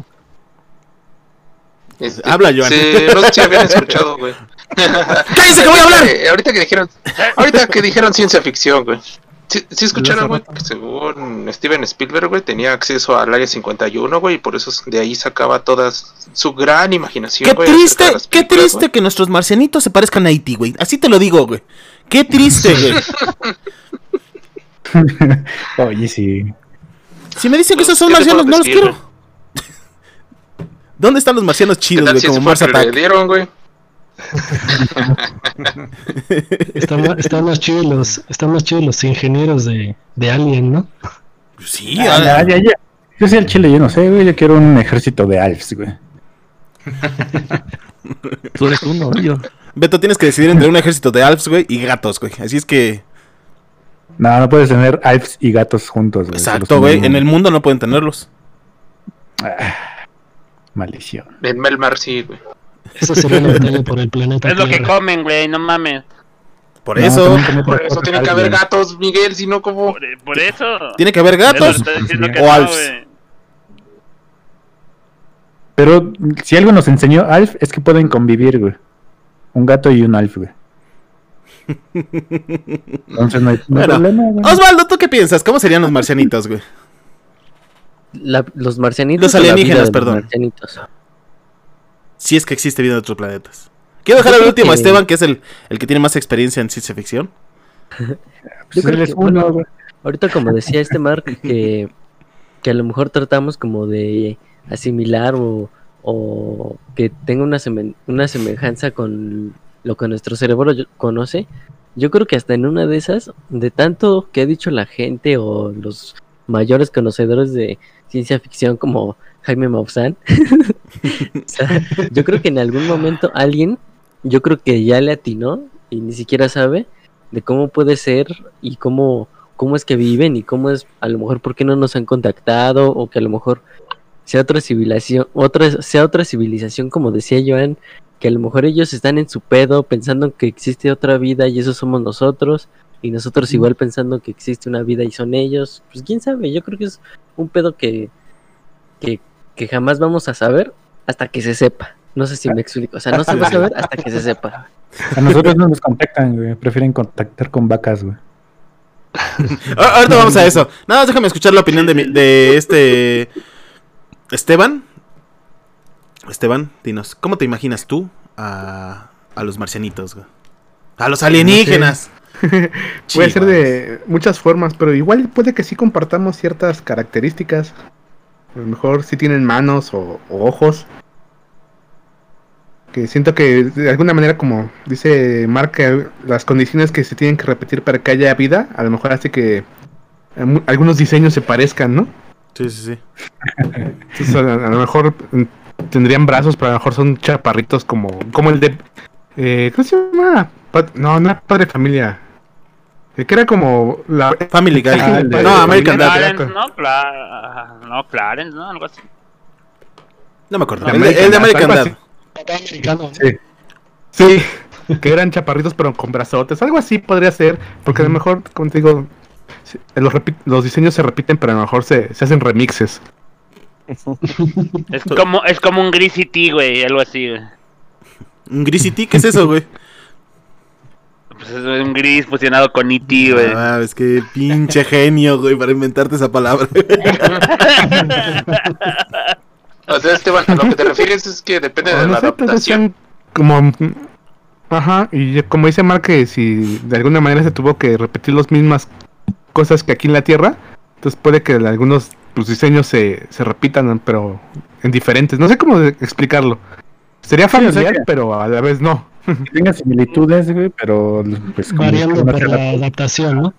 Este, Habla, Joan. se- no sé si habían escuchado, güey. ¡Cállense que voy a hablar! Eh, ahorita que dijeron, ahorita que dijeron ciencia ficción, güey. Sí, sí escucharon, güey, que según Steven Spielberg, güey, tenía acceso al área 51, güey, y por eso de ahí sacaba toda su gran imaginación, Qué triste, qué triste que nuestros marcianitos se parezcan a Haití, güey. Así te lo digo, güey. Qué triste, güey. Oye, sí. Si me dicen que Pues, esos son ¿qué te marcianos, no los quiero. ¿Dónde están los marcianos güey. ¿Qué chidos, güey? si Como Mars que le Attack. dieron, güey? Están, más chidos los, están más chidos los ingenieros de, de Alien, ¿no? Sí, Ah, ah, ya, ya, ya. Yo soy el chile, yo no sé, güey. Yo quiero un ejército de alfs, güey. Tú eres uno, yo. Beto, tienes que decidir entre un ejército de alfs, güey, y gatos, güey. Así es que, No, no puedes tener alfs y gatos juntos, güey. exacto, güey. En el mundo no pueden tenerlos. Maldición. En Melmar, sí, güey. Eso sería una batalla por el planeta Es lo que comen, güey, no mames. Por No, eso, Por eso tiene que haber gatos, Miguel, si no, como... Por, por eso. tiene que haber gatos. que o no, alfs. güey. Pero si algo nos enseñó Alf es que pueden convivir, güey. Un gato y un Alf, güey. Entonces no hay, no hay problema, güey. Osvaldo, ¿tú qué piensas? ¿Cómo serían los marcianitos, güey? La- los marcianitos. Los o la vida alienígenas, los perdón. marcianitos? Si es que existe vida en otros planetas. Quiero dejar al último a que- Esteban, que es el, el que tiene más experiencia en ciencia ficción. Yo creo que, bueno. Ahorita como decía este Mark, que, que a lo mejor tratamos como de asimilar o, o que tenga una, semen- una semejanza con lo que nuestro cerebro conoce. Yo creo que hasta en una de esas, de tanto que ha dicho la gente o los mayores conocedores de ciencia ficción como Jaime Maussan, yo creo que en algún momento alguien, yo creo que ya le atinó y ni siquiera sabe de cómo puede ser y cómo, cómo es que viven y cómo es, a lo mejor, por qué no nos han contactado o que a lo mejor sea otra civilización, otra, sea otra civilización, como decía Joan, que a lo mejor ellos están en su pedo pensando que existe otra vida y eso somos nosotros y nosotros igual pensando que existe una vida y son ellos, pues quién sabe, yo creo que es un pedo que, que, que jamás vamos a saber hasta que se sepa. No sé si me explico, o sea, no se va a saber hasta que se sepa. A nosotros no nos contactan, güey. Prefieren contactar con vacas, güey. Ah, Ahorita vamos a eso. Nada más déjame escuchar la opinión de, mi- de este Esteban. Esteban, dinos, ¿cómo te imaginas tú a, a los marcianitos, güey? A los alienígenas. Puede ser de muchas formas, pero igual puede que sí compartamos ciertas características. A lo mejor sí tienen manos o, o ojos. Que siento que de alguna manera, como dice Mark, que las condiciones que se tienen que repetir para que haya vida, a lo mejor hace que eh, algunos diseños se parezcan, ¿no? Sí, sí, sí. Entonces, a, a lo mejor mm, tendrían brazos, pero a lo mejor son chaparritos como, como el de... Eh, ¿Cómo se llama? No, no era Padre Familia. Que era como la... Family Guy. Ah, de- no, American Dad. Clarence, ¿no? Cla- no, Clarence, ¿no? Algo así. No me acuerdo. El de, el de American Dad, americano. Sí. Sí, que eran chaparritos pero con brazotes. Algo así podría ser, porque a lo mejor, como te digo, sí, los, los diseños se repiten, pero a lo mejor se, se hacen remixes. Es como, es como un Gris City, güey, algo así, güey. ¿Un Grisity? ¿Qué es eso, güey? Pues es un gris fusionado con E.T., güey. Ah, es que pinche genio, güey, para inventarte esa palabra. O sea, Esteban, a lo que te refieres es que depende de no la sé, adaptación. como... Ajá, y como dice Mark que si de alguna manera se tuvo que repetir las mismas cosas que aquí en la Tierra, entonces puede que algunos pues, diseños se, se repitan, pero en diferentes. No sé cómo explicarlo. Sería o sea familiar, que- pero a la vez no. Que tenga similitudes, güey, pero pues como Variando por la adapta. adaptación, ¿no?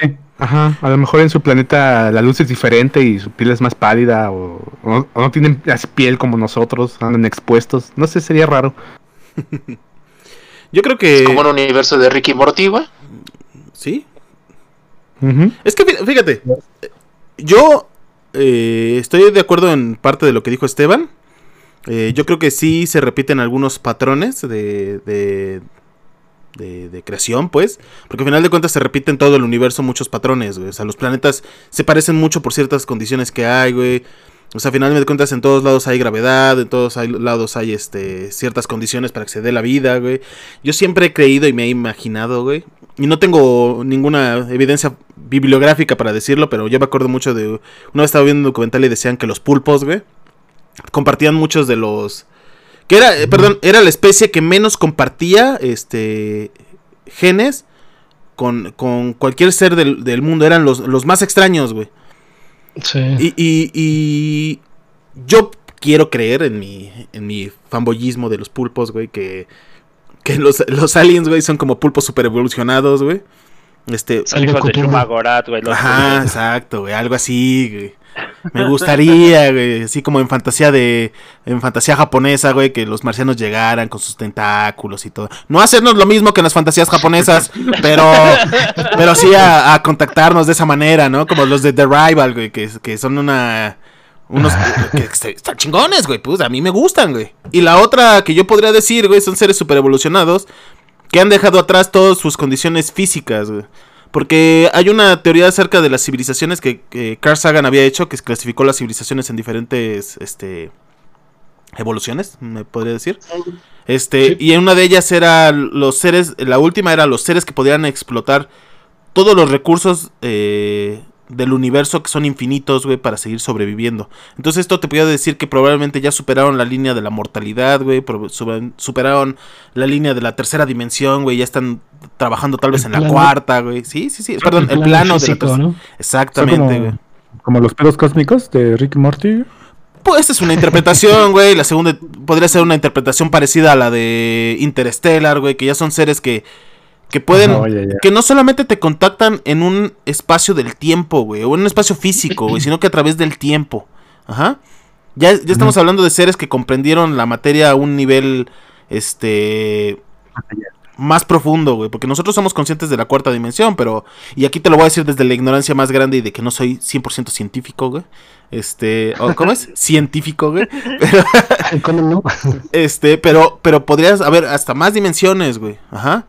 Sí. Ajá, a lo mejor en su planeta la luz es diferente y su piel es más pálida o, o- o no tienen piel como nosotros, andan expuestos. No sé, sería raro. Yo creo que... Es como un universo de Ricky Morty, güey. ¿Sí? Ujú. Es que fí- fíjate, yo eh, estoy de acuerdo en parte de lo que dijo Esteban. Eh, yo creo que sí se repiten algunos patrones de, de, de- de creación, pues. Porque al final de cuentas se repiten todo el universo muchos patrones, güey. O sea, los planetas se parecen mucho por ciertas condiciones que hay, güey. O sea, al final de cuentas en todos lados hay gravedad, en todos lados hay este, ciertas condiciones para que se dé la vida, güey. Yo siempre he creído y me he imaginado, güey. Y no tengo ninguna evidencia bibliográfica para decirlo, pero yo me acuerdo mucho de... Una vez estaba viendo un documental y decían que los pulpos, güey, compartían muchos de los... Que era, eh, perdón, era la especie que menos compartía, este, genes con, con cualquier ser del, del mundo. Eran los, los más extraños, güey. Sí. Y, y, y yo quiero creer en mi, en mi fanboyismo de los pulpos, güey, que, que los, los aliens, güey, son como pulpos super evolucionados, güey. Este, Son hijos de Cthulhu. Shumagorat, güey. Ajá, exacto, güey, algo así, güey. Me gustaría, güey, así como en fantasía de en fantasía japonesa, güey, que los marcianos llegaran con sus tentáculos y todo. No hacernos lo mismo que en las fantasías japonesas, pero pero sí a, contactarnos de esa manera, ¿no? Como los de The Rival, güey, que, que son una unos que est- están chingones, güey, pues a mí me gustan, güey. Y la otra que yo podría decir, güey, son seres super evolucionados que han dejado atrás todas sus condiciones físicas, güey. Porque hay una teoría acerca de las civilizaciones que, que Carl Sagan había hecho, que clasificó las civilizaciones en diferentes este, evoluciones, me podría decir. Este, y en una de ellas era los seres, la última era los seres que podían explotar todos los recursos eh, del universo que son infinitos, güey, para seguir sobreviviendo. Entonces esto te podría decir que probablemente ya superaron la línea de la mortalidad, güey, superaron la línea de la tercera dimensión, güey, ya están trabajando tal vez El en la plano. cuarta, güey. Sí, sí, sí, perdón, el plano de la físico, tercera- ¿no? Son Exactamente, güey. como, como los pedos cósmicos de Rick Morty. Pues es una interpretación, güey. La segunda podría ser una interpretación parecida a la de Interstellar, güey, que ya son seres que que pueden ya. que no solamente te contactan en un espacio del tiempo, güey, o en un espacio físico, güey, sino que a través del tiempo. Ajá. Ya, ya estamos hablando de seres que comprendieron la materia a un nivel este más profundo, güey, porque nosotros somos conscientes de la cuarta dimensión, pero y aquí te lo voy a decir desde la ignorancia más grande y de que no soy 100% científico, güey. Este, ¿o ¿cómo es? Científico, güey. Pero, ¿Cómo no? este, pero, pero podrías haber hasta más dimensiones, güey. Ajá.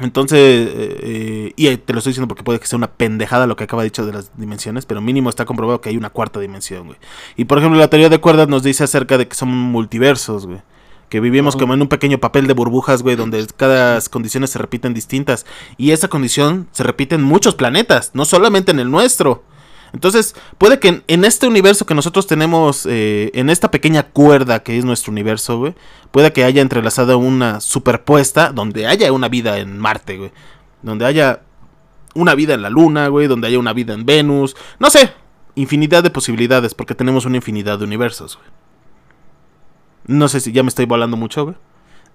Entonces, eh, eh, y te lo estoy diciendo porque puede que sea una pendejada lo que acaba dicho de las dimensiones, pero mínimo está comprobado que hay una cuarta dimensión, güey. Y por ejemplo, la teoría de cuerdas nos dice acerca de que son multiversos, güey. Que vivimos como en un pequeño papel de burbujas, güey, donde cada condiciones se repiten distintas. Y esa condición se repite en muchos planetas, no solamente en el nuestro. Entonces, puede que en, en este universo que nosotros tenemos, eh, en esta pequeña cuerda que es nuestro universo, güey, puede que haya entrelazada una superpuesta donde haya una vida en Marte, güey. Donde haya una vida en la Luna, güey, donde haya una vida en Venus. No sé, infinidad de posibilidades, porque tenemos una infinidad de universos, güey. No sé si ya me estoy volando mucho, güey.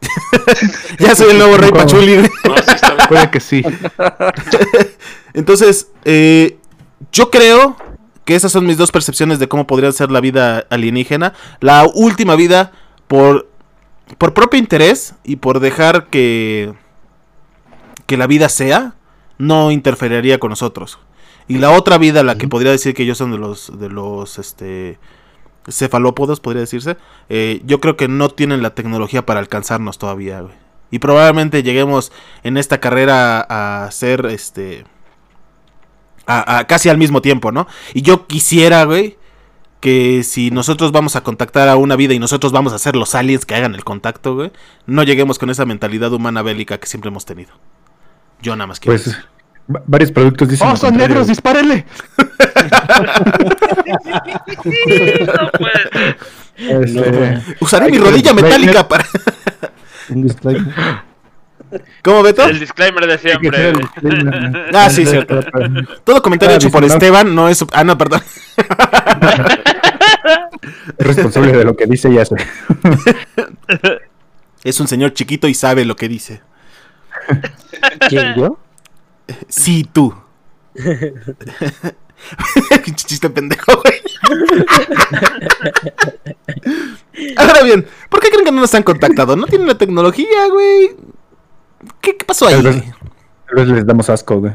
ya soy el nuevo rey Pachuli, güey. No, sí está bien. Puede que sí. Entonces, eh, yo creo que esas son mis dos percepciones de cómo podría ser la vida alienígena. La última vida, por, por propio interés y por dejar que, que la vida sea, no interferiría con nosotros. Y la otra vida, la que podría decir que ellos son de los, de los, este, cefalópodos, podría decirse, eh, yo creo que no tienen la tecnología para alcanzarnos todavía, güey. Y probablemente lleguemos en esta carrera a ser, este, a, a casi al mismo tiempo, ¿no? Y yo quisiera, güey, que si nosotros vamos a contactar a una vida y nosotros vamos a ser los aliens que hagan el contacto, güey, no lleguemos con esa mentalidad humana bélica que siempre hemos tenido. Yo nada más quiero. Pues va- varios productos dicen. ¡Oh, son negros! ¡Dispárenle! no puede ser. Este, Usaré mi que- rodilla metálica para. ¿Cómo, Beto? El disclaimer de siempre. disclaimer. Ah, sí, cierto. Todo comentario Ah, hecho por dice, no. Esteban no es. Ah, no, perdón. Es responsable de lo que dice y hace. Es un señor chiquito y sabe lo que dice. ¿Quién yo? Sí, tú. Chiste pendejo, güey. Ahora bien, ¿por qué creen que no nos han contactado? No tienen la tecnología, güey. ¿Qué, qué pasó ahí? Tal vez, tal vez les damos asco, güey.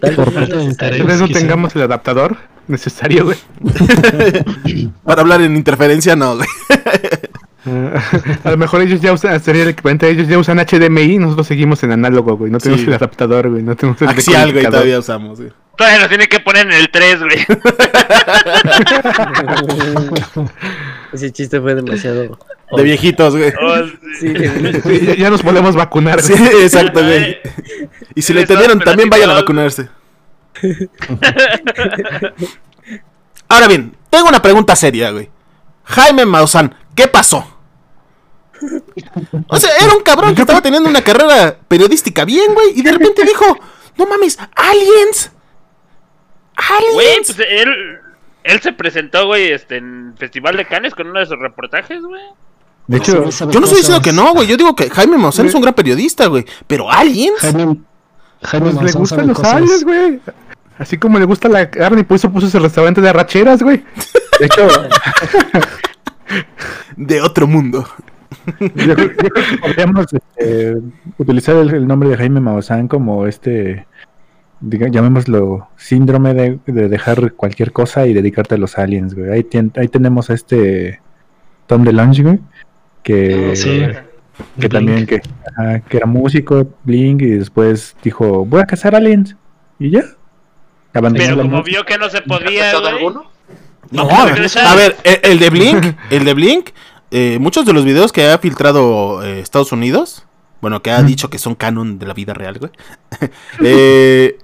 Tal vez no. Tal vez tengamos el adaptador necesario, güey. Para hablar en interferencia, no, güey. a lo mejor ellos ya usan, sería el equivalente, ellos ya usan HDMI, nosotros seguimos en análogo, güey. No tenemos Sí. el adaptador, güey. No tenemos el Axial, güey, todavía usamos, güey. Todavía nos tiene que poner en el 3, güey. Ese chiste fue demasiado. De viejitos, güey. Oh, sí. Sí, ya, ya nos podemos vacunar, Sí, güey. exacto, güey. Y si le entendieron, también vayan a vacunarse. Ahora bien, tengo una pregunta seria, güey. Jaime Maussan, ¿qué pasó? O sea, era un cabrón que estaba teniendo una carrera periodística bien, güey, y de repente dijo, no mames, aliens. Güey, Aliens. pues él, él se presentó, güey, este, en Festival de Cannes con uno de sus reportajes, güey. De hecho, Yo no estoy diciendo que no, güey. Yo digo que Jaime Maussan es un gran periodista, güey. Pero aliens. Jaime, Jaime Pues le gustan los cosas. aliens, güey. Así como le gusta la carne y por eso puso ese restaurante de arracheras, güey. de hecho, De otro mundo. yo, creo- yo creo que podríamos este, utilizar el, el nombre de Jaime Maussan como este, diga- llamémoslo, síndrome de, de dejar cualquier cosa y dedicarte a los aliens, güey. Ahí tenemos a este Tom DeLonge, güey, que, Ah, Sí. que también que, ajá, que era músico, Blink, y después dijo, voy a cazar aliens. Y ya. Abandonó Pero como música. vio que no se ¿Ha podía, alguno? No, No, a ver, regresar. a ver, el, el de Blink, el de Blink, eh, muchos de los videos que ha filtrado eh, Estados Unidos, bueno, que ha dicho que son canon de la vida real, güey, eh,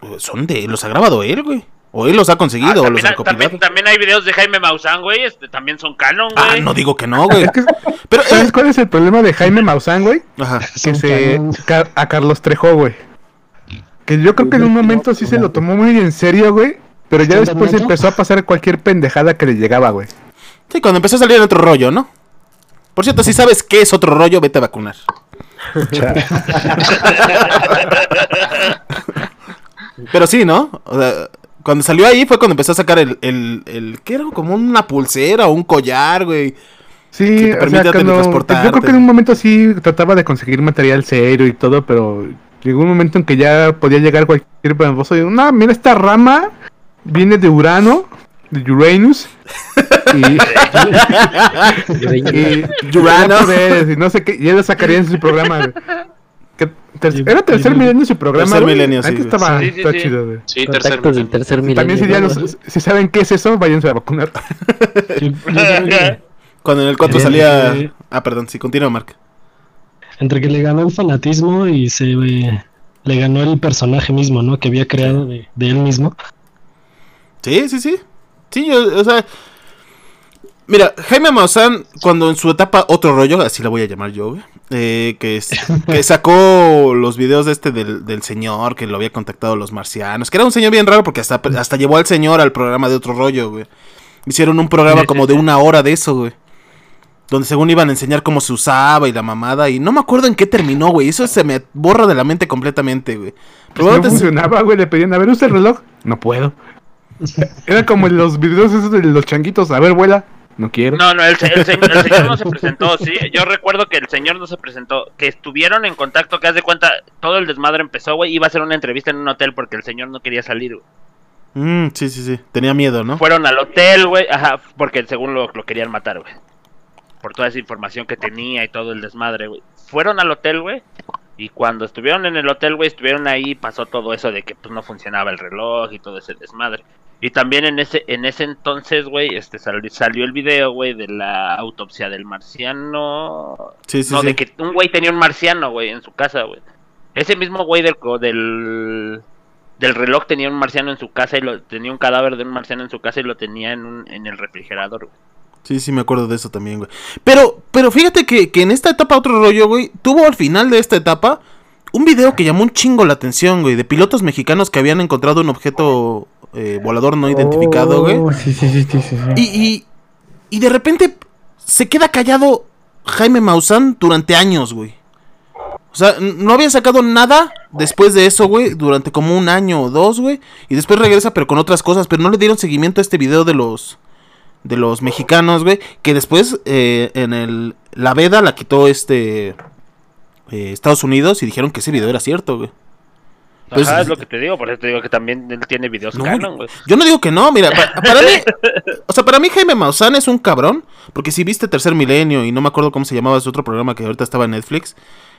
pues, son de, los ha grabado él, güey, o él los ha Ah, conseguido, o los también, ha recopilado. también, también hay videos de Jaime Maussan, güey, este, también son canon, güey. Ah, no digo que no, güey, pero, ¿Sabes eh, cuál es el problema de Jaime Maussan, güey? ajá, Que se. a Carlos Trejo, güey. Que yo creo que en un momento sí se lo tomó muy en serio, güey. Pero ya ¿Estás después empezó a pasar cualquier pendejada que le llegaba, güey. sí, cuando empezó a salir en otro rollo, ¿no? Por cierto, si sabes qué es otro rollo, vete a vacunar. Pero sí, ¿no? O sea, cuando salió ahí fue cuando empezó a sacar el, el, el ¿qué era? Como una pulsera o un collar, güey. Sí, Que te o permite sea, cuando, yo creo que en un momento sí trataba de conseguir material serio y todo, pero llegó un momento en que ya podía llegar cualquier baboso y no, mira esta rama viene de Urano, de Uranus. y, y Urano. poderes y no sé qué, y él lo sacaría en su programa. Güey. Que ter- era tercer milenio su programa. Tercer güey. milenio, sí, Antes estaba, Sí, sí, estaba sí. chido, güey. Sí, tercer Contactos del milenio. tercer milenio. También si ya ¿no? los- si saben qué es eso, váyanse a vacunar. Cuando en el 4 Bien, salía... eh. Ah, perdón, sí, continúa, Mark. entre que le ganó el fanatismo y se eh, le ganó el personaje mismo, ¿no? Que había creado de, de él mismo. Sí, sí, sí. Sí, yo, o sea... Mira, Jaime Maussan, cuando en su etapa Otro Rollo, así la voy a llamar yo, güey, eh, que, es- que sacó los videos de este del, del señor que lo había contactado los marcianos, que era un señor bien raro porque hasta, hasta llevó al señor al programa de Otro Rollo, güey. Hicieron un programa como de una hora de eso, güey. Donde según iban a enseñar cómo se usaba y la mamada. Y no me acuerdo en qué terminó, güey. Eso se me borra de la mente completamente, güey. No Probablemente se- funcionaba, güey. Le pedían, a ver, usa el reloj. No puedo. Era como en los videos esos de los changuitos. A ver, vuela. No quiero. No, no, el, se- el el señor no se presentó, sí. Yo recuerdo que el señor no se presentó, que estuvieron en contacto, que haz de cuenta, todo el desmadre empezó, güey. Iba a hacer una entrevista en un hotel porque el señor no quería salir, güey. Mm, sí, sí, sí. Tenía miedo, ¿no? Fueron al hotel, güey, ajá, porque según lo, lo querían matar, güey. Por toda esa información que tenía y todo el desmadre, güey. Fueron al hotel, güey. Y cuando estuvieron en el hotel, güey, estuvieron ahí, pasó todo eso de que pues no funcionaba el reloj y todo ese desmadre. Y también en ese en ese entonces, güey, este sal- salió el video, güey, de la autopsia del marciano. Sí, sí, no, sí. de que un güey tenía un marciano, güey, en su casa, güey. Ese mismo güey del, del del reloj tenía un marciano en su casa y lo tenía un cadáver de un marciano en su casa y lo tenía en un en el refrigerador, güey. Sí, sí, me acuerdo de eso también, güey. Pero, pero fíjate que, que en esta etapa otro rollo, güey, tuvo al final de esta etapa un video que llamó un chingo la atención, güey, de pilotos mexicanos que habían encontrado un objeto eh, volador no identificado, güey. Oh, sí, sí, sí, sí, sí. Y, y, y de repente se queda callado Jaime Maussan durante años, güey. O sea, no había sacado nada después de eso, güey, durante como un año o dos, güey. Y después regresa, pero con otras cosas. Pero no le dieron seguimiento a este video de los de los mexicanos, güey. Que después eh, en el la veda la quitó este eh, Estados Unidos y dijeron que ese video era cierto, güey. Pues- Ajá, es lo que te digo, por eso te digo que también él tiene videos No, canon, güey. Yo no digo que no, mira, pa- para, mí, o sea, para mí Jaime Maussan es un cabrón, porque si viste Tercer Milenio y no me acuerdo cómo se llamaba ese otro programa que ahorita estaba en Netflix,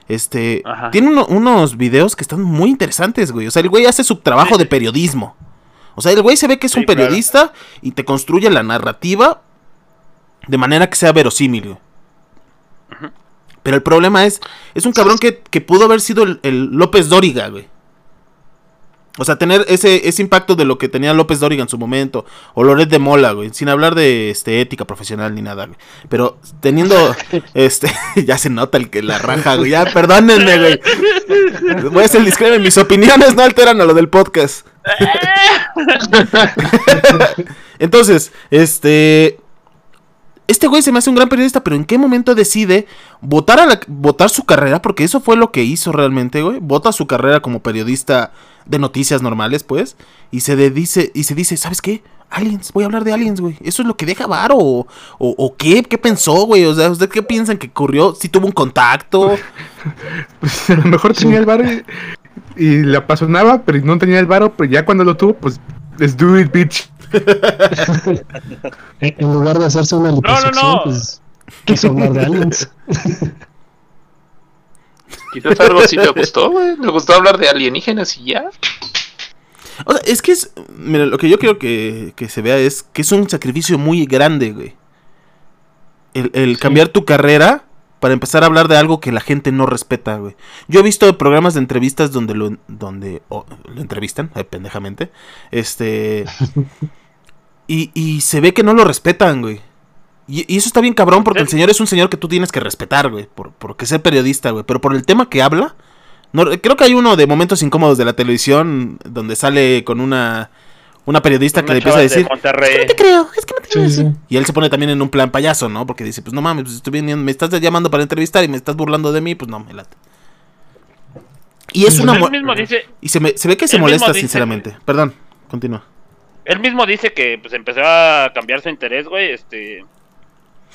este, Ajá. tiene uno- unos videos que están muy interesantes, güey. O sea, el güey hace su trabajo de periodismo. O sea, el güey se ve que es Sí, un claro. periodista y te construye la narrativa de manera que sea verosímil, güey. Pero el problema es, es un cabrón que, que pudo haber sido el, el López Dóriga, güey. O sea, tener ese, ese impacto de lo que tenía López Dóriga en su momento. O Loret de Mola, güey. Sin hablar de este, ética profesional ni nada, güey. Pero teniendo. este. ya se nota el que la raja, güey. Ya, perdónenme, güey. Voy a ser discreto. Mis opiniones no alteran a lo del podcast. Entonces, este. Este güey se me hace un gran periodista, pero ¿en qué momento decide votar, a la, votar su carrera? Porque eso fue lo que hizo realmente, güey. Vota su carrera como periodista de noticias normales, pues. Y se de- dice, y se dice, ¿sabes qué? Aliens, voy a hablar de aliens, güey. ¿Eso es lo que deja varo? ¿O, o, o qué? ¿Qué pensó, güey? O sea, ¿ustedes qué piensan que ocurrió? ¿Si tuvo un contacto? Pues a lo mejor tenía el varo y, y le apasionaba, pero no tenía el varo, pero ya cuando lo tuvo, pues let's do it, bitch. En lugar de hacerse una liposucción, no. pues quiso hablar de aliens. Quizás algo sí le gustó, güey. Le gustó hablar de alienígenas y ya. O sea, es que es. Mira, lo que yo quiero que, que se vea es que es un sacrificio muy grande, güey. El, el cambiar tu carrera para empezar a hablar de algo que la gente no respeta, güey. Yo he visto programas de entrevistas donde lo, donde lo entrevistan, eh, pendejamente. Este. y, y se ve que no lo respetan, güey. Y, y eso está bien cabrón porque el señor es un señor que tú tienes que respetar, güey. Por, porque ser periodista, güey. Pero por el tema que habla. No, creo que hay uno de momentos incómodos de la televisión donde sale con una, una periodista que Una le empieza a decir, Monterrey. no te creo, es que no te creo. Sí, sí. Y él se pone también en un plan payaso, ¿no? Porque dice, pues no mames, pues estoy viniendo, me estás llamando para entrevistar y me estás burlando de mí, pues no, me late. Y es una... Él mo- mismo dice, Y se, me- se ve que se molesta, dice- sinceramente. Perdón, continúa. él mismo dice que pues empezó a cambiar su interés, güey, este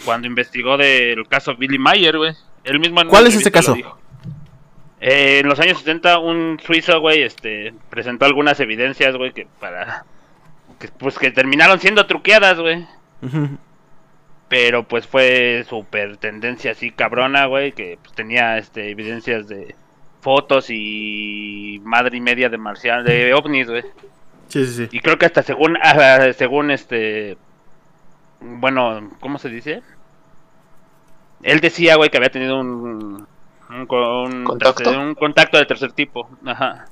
cuando investigó del caso Billy Mayer, güey. Él mismo ¿Cuál es ese caso? Eh, en los años 70 un suizo, güey, este presentó algunas evidencias, güey, que para que, pues que terminaron siendo truqueadas, güey. Pero pues fue súper tendencia así cabrona, güey, que pues, tenía este evidencias de fotos y madre y media de marcial de ovnis, güey. Sí, sí, sí. Y creo que hasta según ah, según este bueno, ¿cómo se dice? Él decía, güey, que había tenido un un, co- un ¿Contacto? tercer- un contacto de tercer tipo, ajá.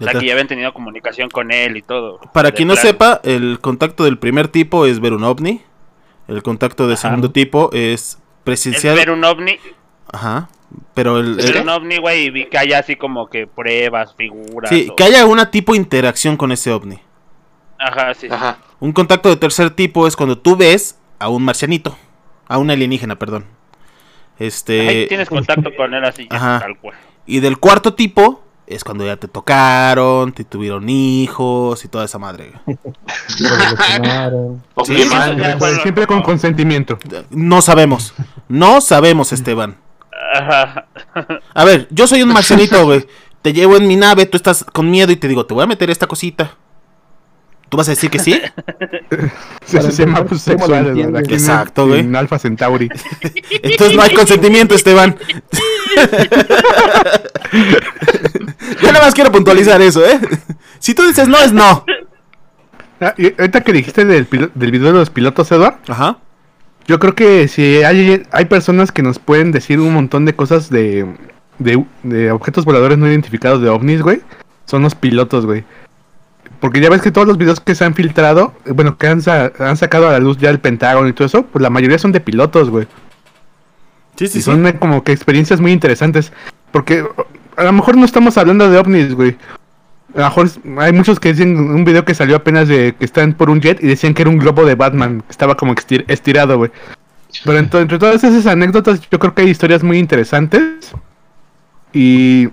O sea, que ya habían tenido comunicación con él y todo. Para quien no sepa, el contacto del primer tipo es ver un ovni. El contacto del Ajá. segundo tipo es es presenciar... ver un ovni, Ajá. Pero el... ver el- un ovni, güey, y vi que haya así como que pruebas, figuras. sí, o- que haya una tipo de interacción con ese ovni. Ajá, sí. Ajá. Un contacto de tercer tipo es cuando tú ves a un marcianito. A un alienígena, perdón. Este. Ahí tienes contacto con él así, ya, Ajá. tal cual. Y del cuarto tipo es cuando ya te tocaron, te tuvieron hijos y toda esa madre. Sí, bueno, siempre con consentimiento. No sabemos. No sabemos, Esteban. Ajá. A ver, yo soy un marcianito, güey. Te llevo en mi nave, tú estás con miedo y te digo, te voy a meter esta cosita. ¿Tú vas a decir que sí? Se, se llama abusos ¿cómo lo sexuales? ¿verdad? Exacto, güey. En Alpha Centauri. Entonces no hay consentimiento, Esteban. Yo nada más quiero puntualizar eso, ¿eh? Si tú dices no, es no. Ah, y ahorita que dijiste del, pilo- del video de los pilotos, Edward, Ajá. yo creo que si hay, hay personas que nos pueden decir un montón de cosas de, de, de objetos voladores no identificados de ovnis, güey, son los pilotos, güey. Porque ya ves que todos los videos que se han filtrado, bueno, que han, sa- han sacado a la luz ya el Pentágono y todo eso, pues la mayoría son de pilotos, güey. Sí, sí, y sí. son eh, como que experiencias muy interesantes. Porque a lo mejor no estamos hablando de ovnis, güey. A lo mejor hay muchos que dicen un video que salió apenas de que están por un jet y decían que era un globo de Batman, que estaba como estir- estirado, güey. Pero ento- entre todas esas anécdotas, yo creo que hay historias muy interesantes. Y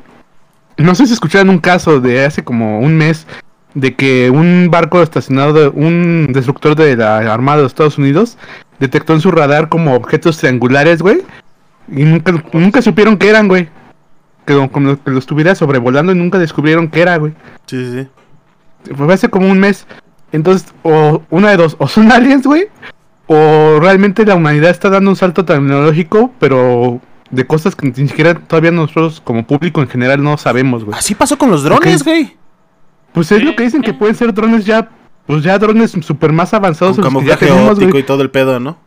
no sé si escucharon un caso de hace como un mes de que un barco estacionado, de, un destructor de la Armada de Estados Unidos, detectó en su radar como objetos triangulares, güey. Y nunca, nunca supieron qué eran, güey. Que, como que lo estuviera sobrevolando y nunca descubrieron qué era, güey. Sí, sí, sí. Fue hace como un mes. Entonces, o una de dos, o son aliens, güey, o realmente la humanidad está dando un salto tecnológico, pero de cosas que ni siquiera todavía nosotros como público en general no sabemos, güey. Así pasó con los drones, güey. Pues es lo que dicen que pueden ser drones ya, pues ya drones super más avanzados Con camuflaje tenemos, óptico y todo el pedo, ¿no?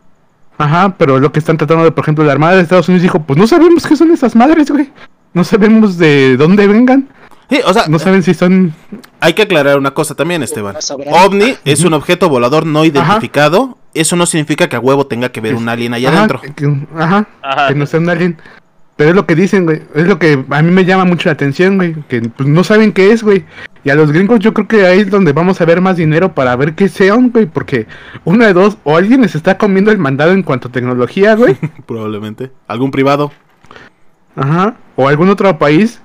Ajá, pero lo que están tratando de, por ejemplo, la Armada de Estados Unidos dijo, pues no sabemos qué son esas madres, güey. No sabemos de dónde vengan. Sí, o sea, No saben si son... hay que aclarar una cosa también, Esteban. OVNI es un objeto volador no identificado. Eso no significa que a huevo tenga que ver un alien allá Ajá, adentro. que- ajá, Ajá. que no sea un alien. Pero es lo que dicen, güey. Es lo que a mí me llama mucho la atención, güey. Que pues, no saben qué es, güey. Y a los gringos yo creo que ahí es donde vamos a ver más dinero para ver qué sean, güey. Porque una de dos, o alguien les está comiendo el mandado en cuanto a tecnología, güey. Probablemente. Algún privado. Ajá. O algún otro país.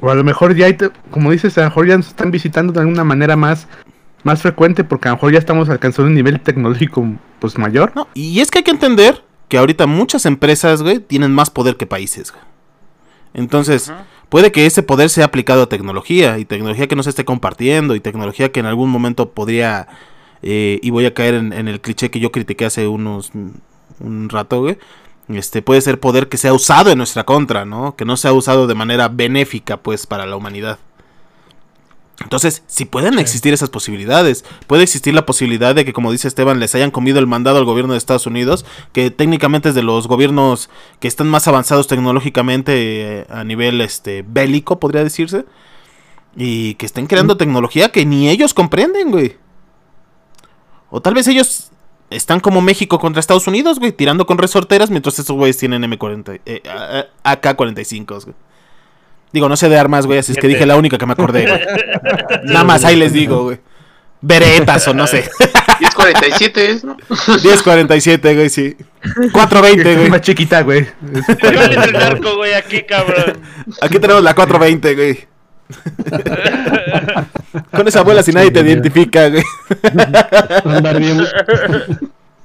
O a lo mejor ya hay, te- como dices, a lo mejor ya nos están visitando de alguna manera más, más frecuente. Porque a lo mejor ya estamos alcanzando un nivel tecnológico pues mayor. No, y es que hay que entender que ahorita muchas empresas, güey, tienen más poder que países, güey. Entonces, puede que ese poder sea aplicado a tecnología y tecnología que no se esté compartiendo y tecnología que en algún momento podría, eh, y voy a caer en, el cliché que yo critiqué hace unos, un rato, güey. Este puede ser poder que sea usado en nuestra contra, ¿no? Que no sea usado de manera benéfica, pues, para la humanidad. Entonces, si pueden existir esas posibilidades, puede existir la posibilidad de que, como dice Esteban, les hayan comido el mandado al gobierno de Estados Unidos, que técnicamente es de los gobiernos que están más avanzados tecnológicamente eh, a nivel este bélico, podría decirse, y que estén creando tecnología que ni ellos comprenden, güey. O tal vez ellos están como México contra Estados Unidos, güey, tirando con resorteras, mientras estos güeyes tienen M40, eh, a- a- AK-45, güey. Digo, no sé de armas, güey, así es que dije la única que me acordé, güey. Nada más ahí les digo, güey. Beretas o no sé. 1047 es, ¿no? 1047, güey, sí. 420, Es güey. más chiquita, güey. ¿Cuál es el narco, güey, aquí, cabrón? Aquí tenemos la 420, güey. Con esa abuela si nadie te identifica, güey. Andar bien.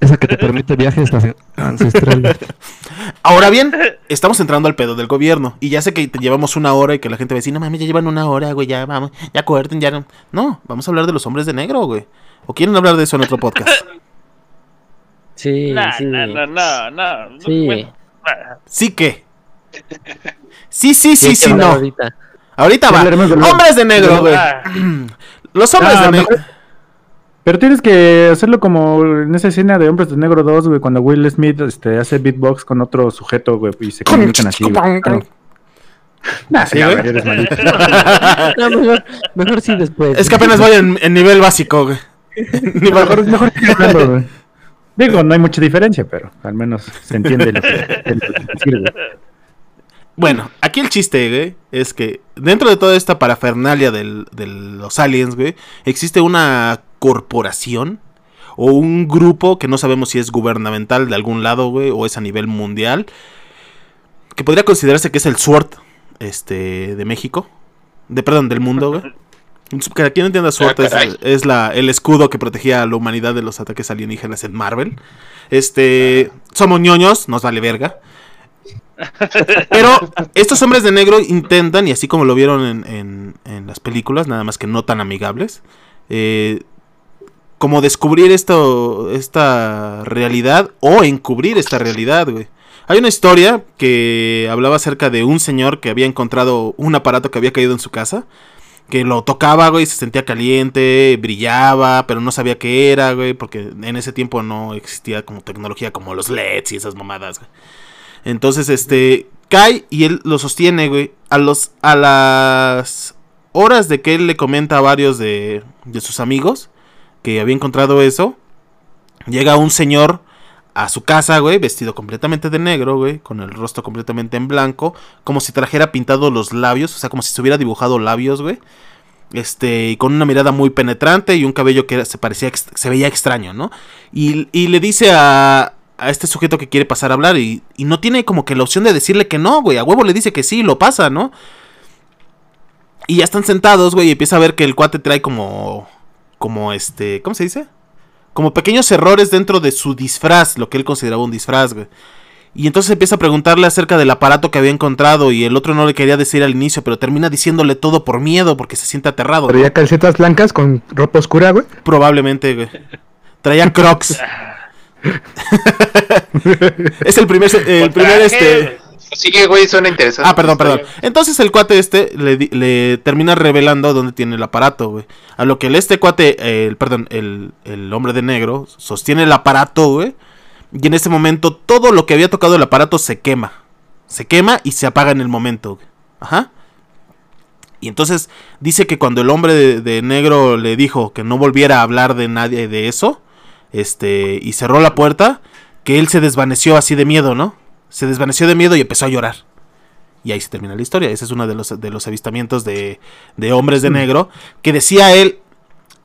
Esa que te permite viajes ancestrales. Ahora bien, estamos entrando al pedo del gobierno. Y ya sé que te llevamos una hora y que la gente va a decir, no mames, ya llevan una hora, güey, ya vamos, ya corten, ya no. No, vamos a hablar de los hombres de negro, güey. ¿O quieren hablar de eso en otro podcast? Sí, No, sí. no, no, no, no. Sí. Bueno, Sí que. Sí, sí, sí, sí, no. ahorita. Ahorita va. Hombres de negro, güey. ah, Los hombres Ah, de negro. Pero tienes que hacerlo como en esa escena de Hombres de Negro 2, güey, cuando Will Smith este, hace beatbox con otro sujeto, güey, y se comunican así, güey. Nah, Sí, ya, güey. eres malito. No, mejor, mejor sí después. Es que apenas voy en, en nivel básico, güey. Nivel- Mejor, mejor hablando, güey. Digo, no hay mucha diferencia, pero al menos se entiende lo que. Bueno, aquí el chiste, güey, es que dentro de toda esta parafernalia del- de los aliens, güey, existe una corporación o un grupo que no sabemos si es gubernamental de algún lado, güey, o es a nivel mundial, que podría considerarse que es el SWORD, este, de México, de, perdón, del mundo, güey. Para quien no entienda, SWORD Ah, es, caray. es la, el escudo que protegía a la humanidad de los ataques alienígenas en Marvel. Este, somos ñoños, nos vale verga. Pero estos hombres de negro intentan, y así como lo vieron en, en- en las películas, nada más que no tan amigables, eh, como descubrir esto, esta realidad o encubrir esta realidad, güey. Hay una historia que hablaba acerca de un señor que había encontrado un aparato que había caído en su casa. Que lo tocaba, güey, se sentía caliente, brillaba, pero no sabía qué era, güey, porque en ese tiempo no existía como tecnología como los LEDs y esas mamadas, güey. Entonces, este, cae y él lo sostiene, güey. A, los, a las horas de que él le comenta a varios de, de sus amigos que había encontrado eso, llega un señor a su casa, güey, vestido completamente de negro, güey, con el rostro completamente en blanco, como si trajera pintado los labios, o sea, como si se hubiera dibujado labios, güey. Este, y con una mirada muy penetrante y un cabello que se parecía, se veía extraño, ¿no? Y, y le dice a, a este sujeto que quiere pasar a hablar y, y no tiene como que la opción de decirle que no, güey. A huevo le dice que sí, lo pasa, ¿no? Y ya están sentados, güey, y empieza a ver que el cuate trae como, como este, ¿cómo se dice? Como pequeños errores dentro de su disfraz, lo que él consideraba un disfraz, güey. Y entonces empieza a preguntarle acerca del aparato que había encontrado y el otro no le quería decir al inicio, pero termina diciéndole todo por miedo porque se siente aterrado. Ya calcetas blancas con ropa oscura, güey. Probablemente, güey. Traía crocs. es el primer, el primer este... Sigue, güey, suena interesante. Ah, perdón, perdón. Entonces el cuate este le, termina revelando dónde tiene el aparato, güey. A lo que el este cuate, eh, el, perdón, el, el hombre de negro, sostiene el aparato, güey. Y en ese momento todo lo que había tocado el aparato se quema. Se quema y se apaga en el momento, güey. Ajá. Y entonces dice que cuando el hombre de, de negro le dijo que no volviera a hablar de nadie de eso, este, y cerró la puerta, que él se desvaneció así de miedo, ¿no? Se desvaneció de miedo y empezó a llorar. Y ahí se termina la historia. Ese es uno de los, de los avistamientos de, de hombres de negro. Que decía él,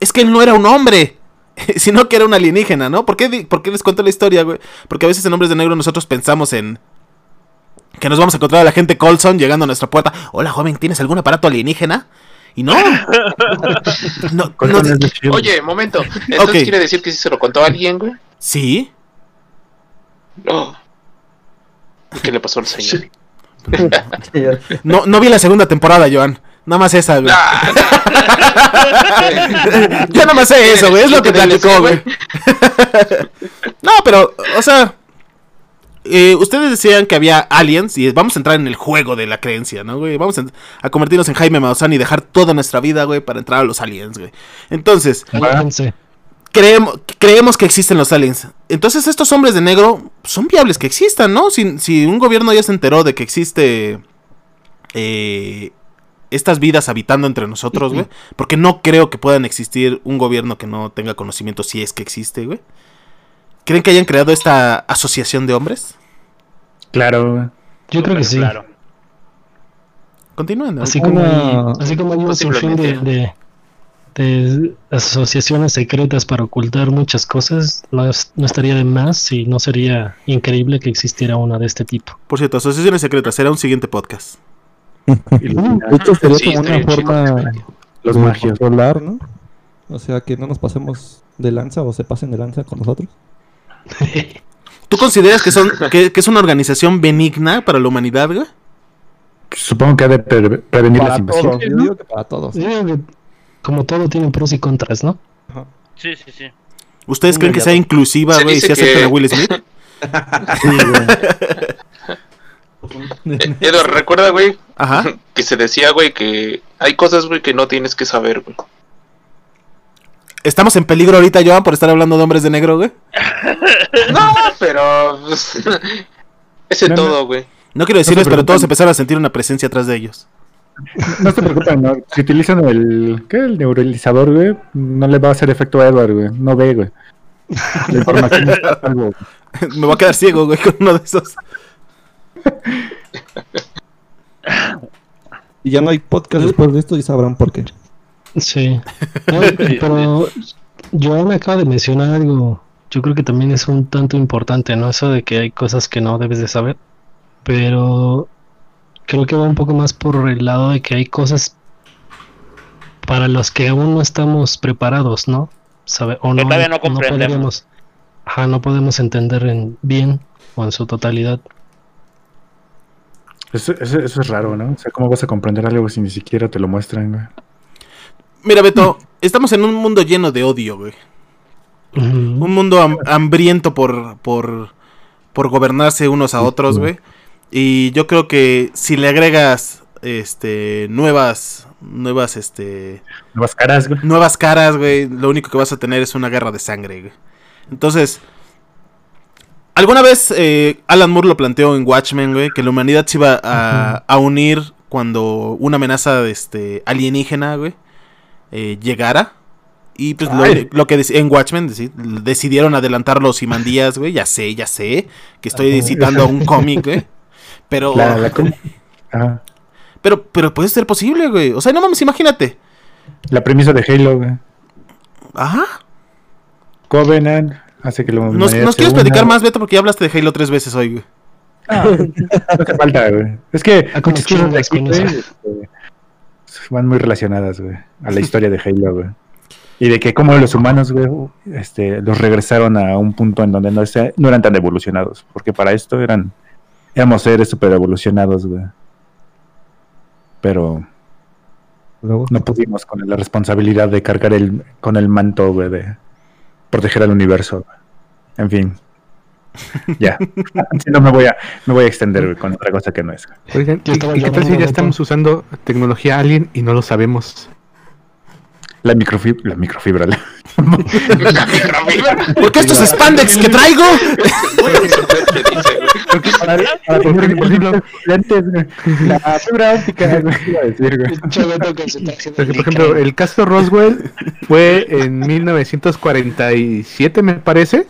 es que él no era un hombre, sino que era un alienígena, ¿no? ¿Por qué, por qué les cuento la historia, güey? Porque a veces en hombres de negro nosotros pensamos en... Que nos vamos a encontrar a la gente Colson llegando a nuestra puerta. Hola, joven, ¿tienes algún aparato alienígena? Y no. Oye, momento. Entonces Ok. quiere decir que sí se lo contó a alguien, güey. sí. No. ¿Qué le pasó al señor? No, no vi la segunda temporada, Joan. Nada más esa, güey. Yo nada más sé eso, güey. Es lo que ¿Quién te platicó, güey. No, pero, o sea. eh, ustedes decían que había aliens y vamos a entrar en el juego de la creencia, ¿no, güey? Vamos a, a convertirnos en Jaime Maussan y dejar toda nuestra vida, güey, para entrar a los aliens, güey. Entonces. Creemos, creemos que existen los aliens. Entonces estos hombres de negro son viables que existan, ¿no? Si, si un gobierno ya se enteró de que existe eh, estas vidas habitando entre nosotros, güey. Porque no creo que puedan existir un gobierno que no tenga conocimiento si es que existe, güey. ¿Creen que hayan creado esta asociación de hombres? Claro, güey. Yo creo que sí. Claro. Continúen. ¿no? Así como, Una- hay, así como hay un sinfín de, de, de asociaciones secretas para ocultar muchas cosas, no, es- no estaría de más si no sería increíble que existiera una de este tipo. Por cierto, asociaciones secretas. Será un siguiente podcast. Illuminati. Esto sería Sí, como una forma Los de magios. controlar, ¿no? O sea, que no nos pasemos de lanza o se pasen de lanza con nosotros. ¿Tú consideras que, son, que, que es una organización benigna para la humanidad, güey? Supongo que ha de pre- prevenir las Para todos, invasiones. yo digo que para todos. Como todo tiene pros y contras, ¿no? Sí, sí, sí. ¿Ustedes creen que sea inclusiva, güey, si aceptan que- a Will Smith? Eh, Edward, recuerda, güey, Ajá. que se decía, güey, que hay cosas, güey, que no tienes que saber, güey. ¿Estamos en peligro ahorita, Joan, por estar hablando de hombres de negro, güey? No, pero. pues, Ese No, no. todo, güey. No quiero decirles, pero todos empezaron a sentir una presencia atrás de ellos. No se preocupen, ¿no? Si utilizan el, ¿qué? el neuralizador, güey, no le va a hacer efecto a Edward, güey. No ve, güey. La información está salvo. Me voy a quedar ciego, güey, con uno de esos. Y ya no hay podcast después de esto y sabrán por qué. Sí. No, pero yo me acabo de mencionar algo. Yo creo que también es un tanto importante, ¿no? Eso de que hay cosas que no debes de saber. Pero creo que va un poco más por el lado de que hay cosas para las que aún no estamos preparados, ¿no? Sabe, o Que todavía no comprendemos. podemos, ajá, no podemos entender en bien o en su totalidad. Eso, eso, eso es raro, ¿no? O sea, ¿cómo vas a comprender algo si ni siquiera te lo muestran, güey? Mira, Beto, estamos en un mundo lleno de odio, güey. Un mundo ham- hambriento por, por, por gobernarse unos a otros, güey. Y yo creo que si le agregas este nuevas nuevas este Nuevas caras, güey. nuevas caras, güey, lo único que vas a tener es una guerra de sangre, güey. Entonces, alguna vez eh, Alan Moore lo planteó en Watchmen, güey, que la humanidad se iba a, a unir cuando una amenaza este, alienígena, güey, eh, llegara. Y pues lo, lo que en Watchmen deci- decidieron adelantar los Imandías, güey. Ya sé, ya sé. Que estoy citando un cómic, güey. Pero, La, la, ¿cómo? Ajá. pero, pero puede ser posible, güey. O sea, no mames, imagínate. La premisa de Halo, güey. Ajá. Covenant hace que la ¿Nos, nos quieres platicar más, Beto? Porque ya hablaste de Halo tres veces hoy, güey. Ah, no hace falta, güey. Es que Ah, muchas cosas de chingas aquí, con güey, eso. este, van muy relacionadas, güey, a la historia de Halo, güey. Y de que como los humanos, güey, este, los regresaron a un punto en donde no, se- no eran tan evolucionados. Porque para esto eran, éramos seres super evolucionados, güey. Pero Luego, no pudimos con la responsabilidad de cargar el, con el manto, güey, de proteger al universo. güey. En fin. Ya. Si no me voy a, me voy a extender güey, con otra cosa que no es. Oigan, ¿y, qué tal si ya estamos usando tecnología alien y no lo sabemos? La microfibra, la microfibra. la- La microfibra. ¿Por qué estos spandex que traigo? Para, tener. La fibra óptica, por ejemplo, el caso Roswell fue en 1947, me parece.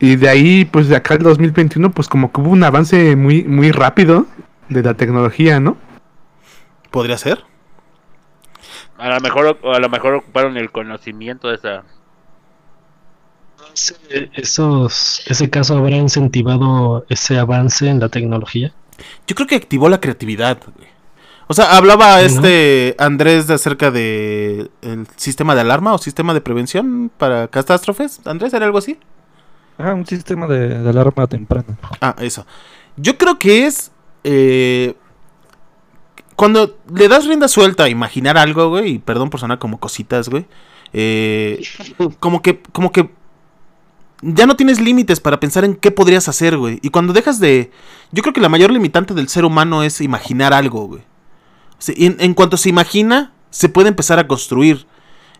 Y de ahí, pues de acá al 2021, pues como que hubo un avance muy, muy rápido de la tecnología, ¿no? Podría ser. A lo mejor, a lo mejor ocuparon el conocimiento de esa. Ese- Esos, ese caso habrá incentivado ese avance en la tecnología. Yo creo que activó la creatividad, güey. O sea, hablaba este Andrés de acerca de el sistema de alarma o sistema de prevención para catástrofes. Andrés, ¿era algo así? ah, un sistema de, de alarma temprana. Ah, eso. Yo creo que es. eh, cuando le das rienda suelta a imaginar algo, güey, y perdón por sonar como cositas, güey. eh, como que. Como que. Ya no tienes límites para pensar en qué podrías hacer, güey. Y cuando dejas de. Yo creo que la mayor limitante del ser humano es imaginar algo, güey. En, cuanto se imagina, se puede empezar a construir.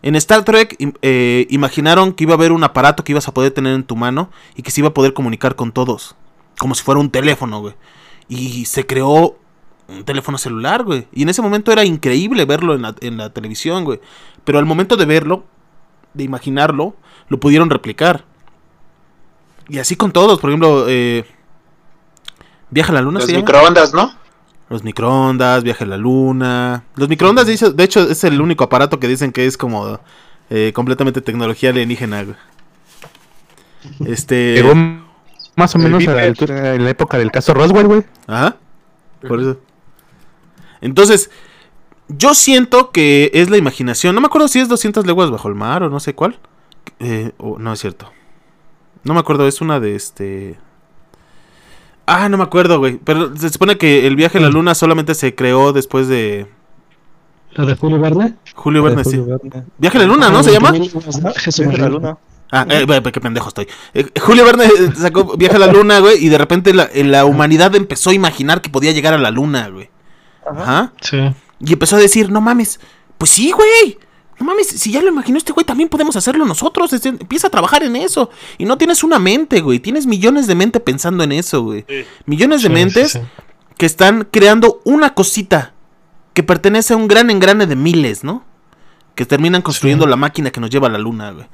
En Star Trek eh, imaginaron que iba a haber un aparato que ibas a poder tener en tu mano y que se iba a poder comunicar con todos. Como si fuera un teléfono, güey. Y se creó un teléfono celular, güey. Y en ese momento era increíble verlo en la, en la televisión, güey. Pero al momento de verlo, de imaginarlo, lo pudieron replicar. Y así con todos, por ejemplo, eh, Viaja a la Luna Los se llama? microondas, ¿no? Los microondas, Viaje a la Luna. Los microondas, dice- de hecho, es el único aparato que dicen que es como eh, completamente tecnología alienígena, güey. Este. Llegó más o menos a la, altura- en la época del caso Roswell, güey. Ajá. Por eso. Entonces, yo siento que es la imaginación. No me acuerdo si es 200 leguas bajo el mar o no sé cuál. Eh, o- no es cierto. No me acuerdo, es una de este. Ah, no me acuerdo, güey. Pero se supone que el viaje a la luna solamente se creó después de ¿La de Julio Verne? Julio Verne. sí. Julio Verne. Viaje a la luna, ¿no? ¿Se llama? Jesús Viaje a la luna. Ah, eh, qué pendejo estoy. Eh, Julio Verne eh, sacó Viaje a la Luna, güey, y de repente la, eh, la humanidad empezó a imaginar que podía llegar a la Luna, güey. Ajá. Sí. Y empezó a decir, no mames, pues sí, güey. No mames, si ya lo imaginó este güey, también podemos hacerlo nosotros. Es- empieza a trabajar en eso. Y no tienes una mente, güey. Tienes millones de mente pensando en eso, güey. Sí. Millones de Sí, mentes sí, sí. que están creando una cosita que pertenece a un gran engrane de miles, ¿no? Que terminan construyendo Sí. la máquina que nos lleva a la luna, güey.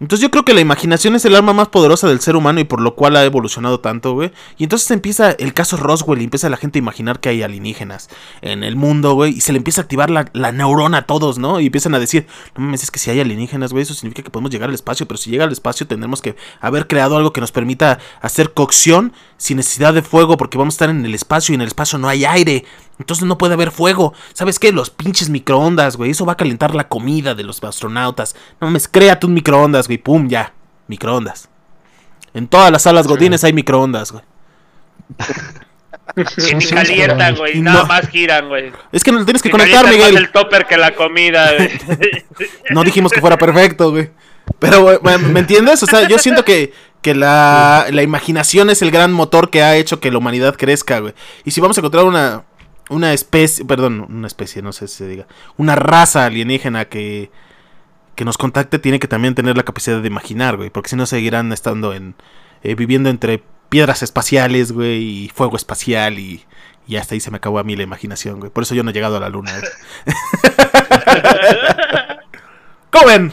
Entonces yo creo que la imaginación es el arma más poderosa del ser humano y por lo cual ha evolucionado tanto, güey. Y entonces empieza el caso Roswell y empieza la gente a imaginar que hay alienígenas en el mundo, güey. Y se le empieza a activar la, la neurona a todos, ¿no? Y empiezan a decir, no mames, es que si hay alienígenas, güey, eso significa que podemos llegar al espacio. Pero si llega al espacio tendremos que haber creado algo que nos permita hacer cocción sin necesidad de fuego porque vamos a estar en el espacio y en el espacio no hay aire. Entonces no puede haber fuego. ¿Sabes qué? Los pinches microondas, güey. Eso va a calentar la comida de los astronautas. No mames, créate un microondas, güey. Pum, ya. Microondas. En todas las salas godines hay microondas, güey. Que ni calientan, güey. y Nada no- más giran, güey. Es que no lo tienes que conectar, calientan más Miguel. el topper que la comida, güey. No dijimos que fuera perfecto, güey. Pero, güey, ¿me me entiendes? O sea, yo siento que, que la, la imaginación es el gran motor que ha hecho que la humanidad crezca, güey. Y si vamos a encontrar una, una especie, perdón, una especie, no sé si se diga, una raza alienígena que, que nos contacte, tiene que también tener la capacidad de imaginar, güey. Porque si no seguirán estando en, eh, viviendo entre piedras espaciales, güey, y fuego espacial y... Y hasta ahí se me acabó a mí la imaginación, güey. Por eso yo no he llegado a la luna. güey. ¿Cómo ven?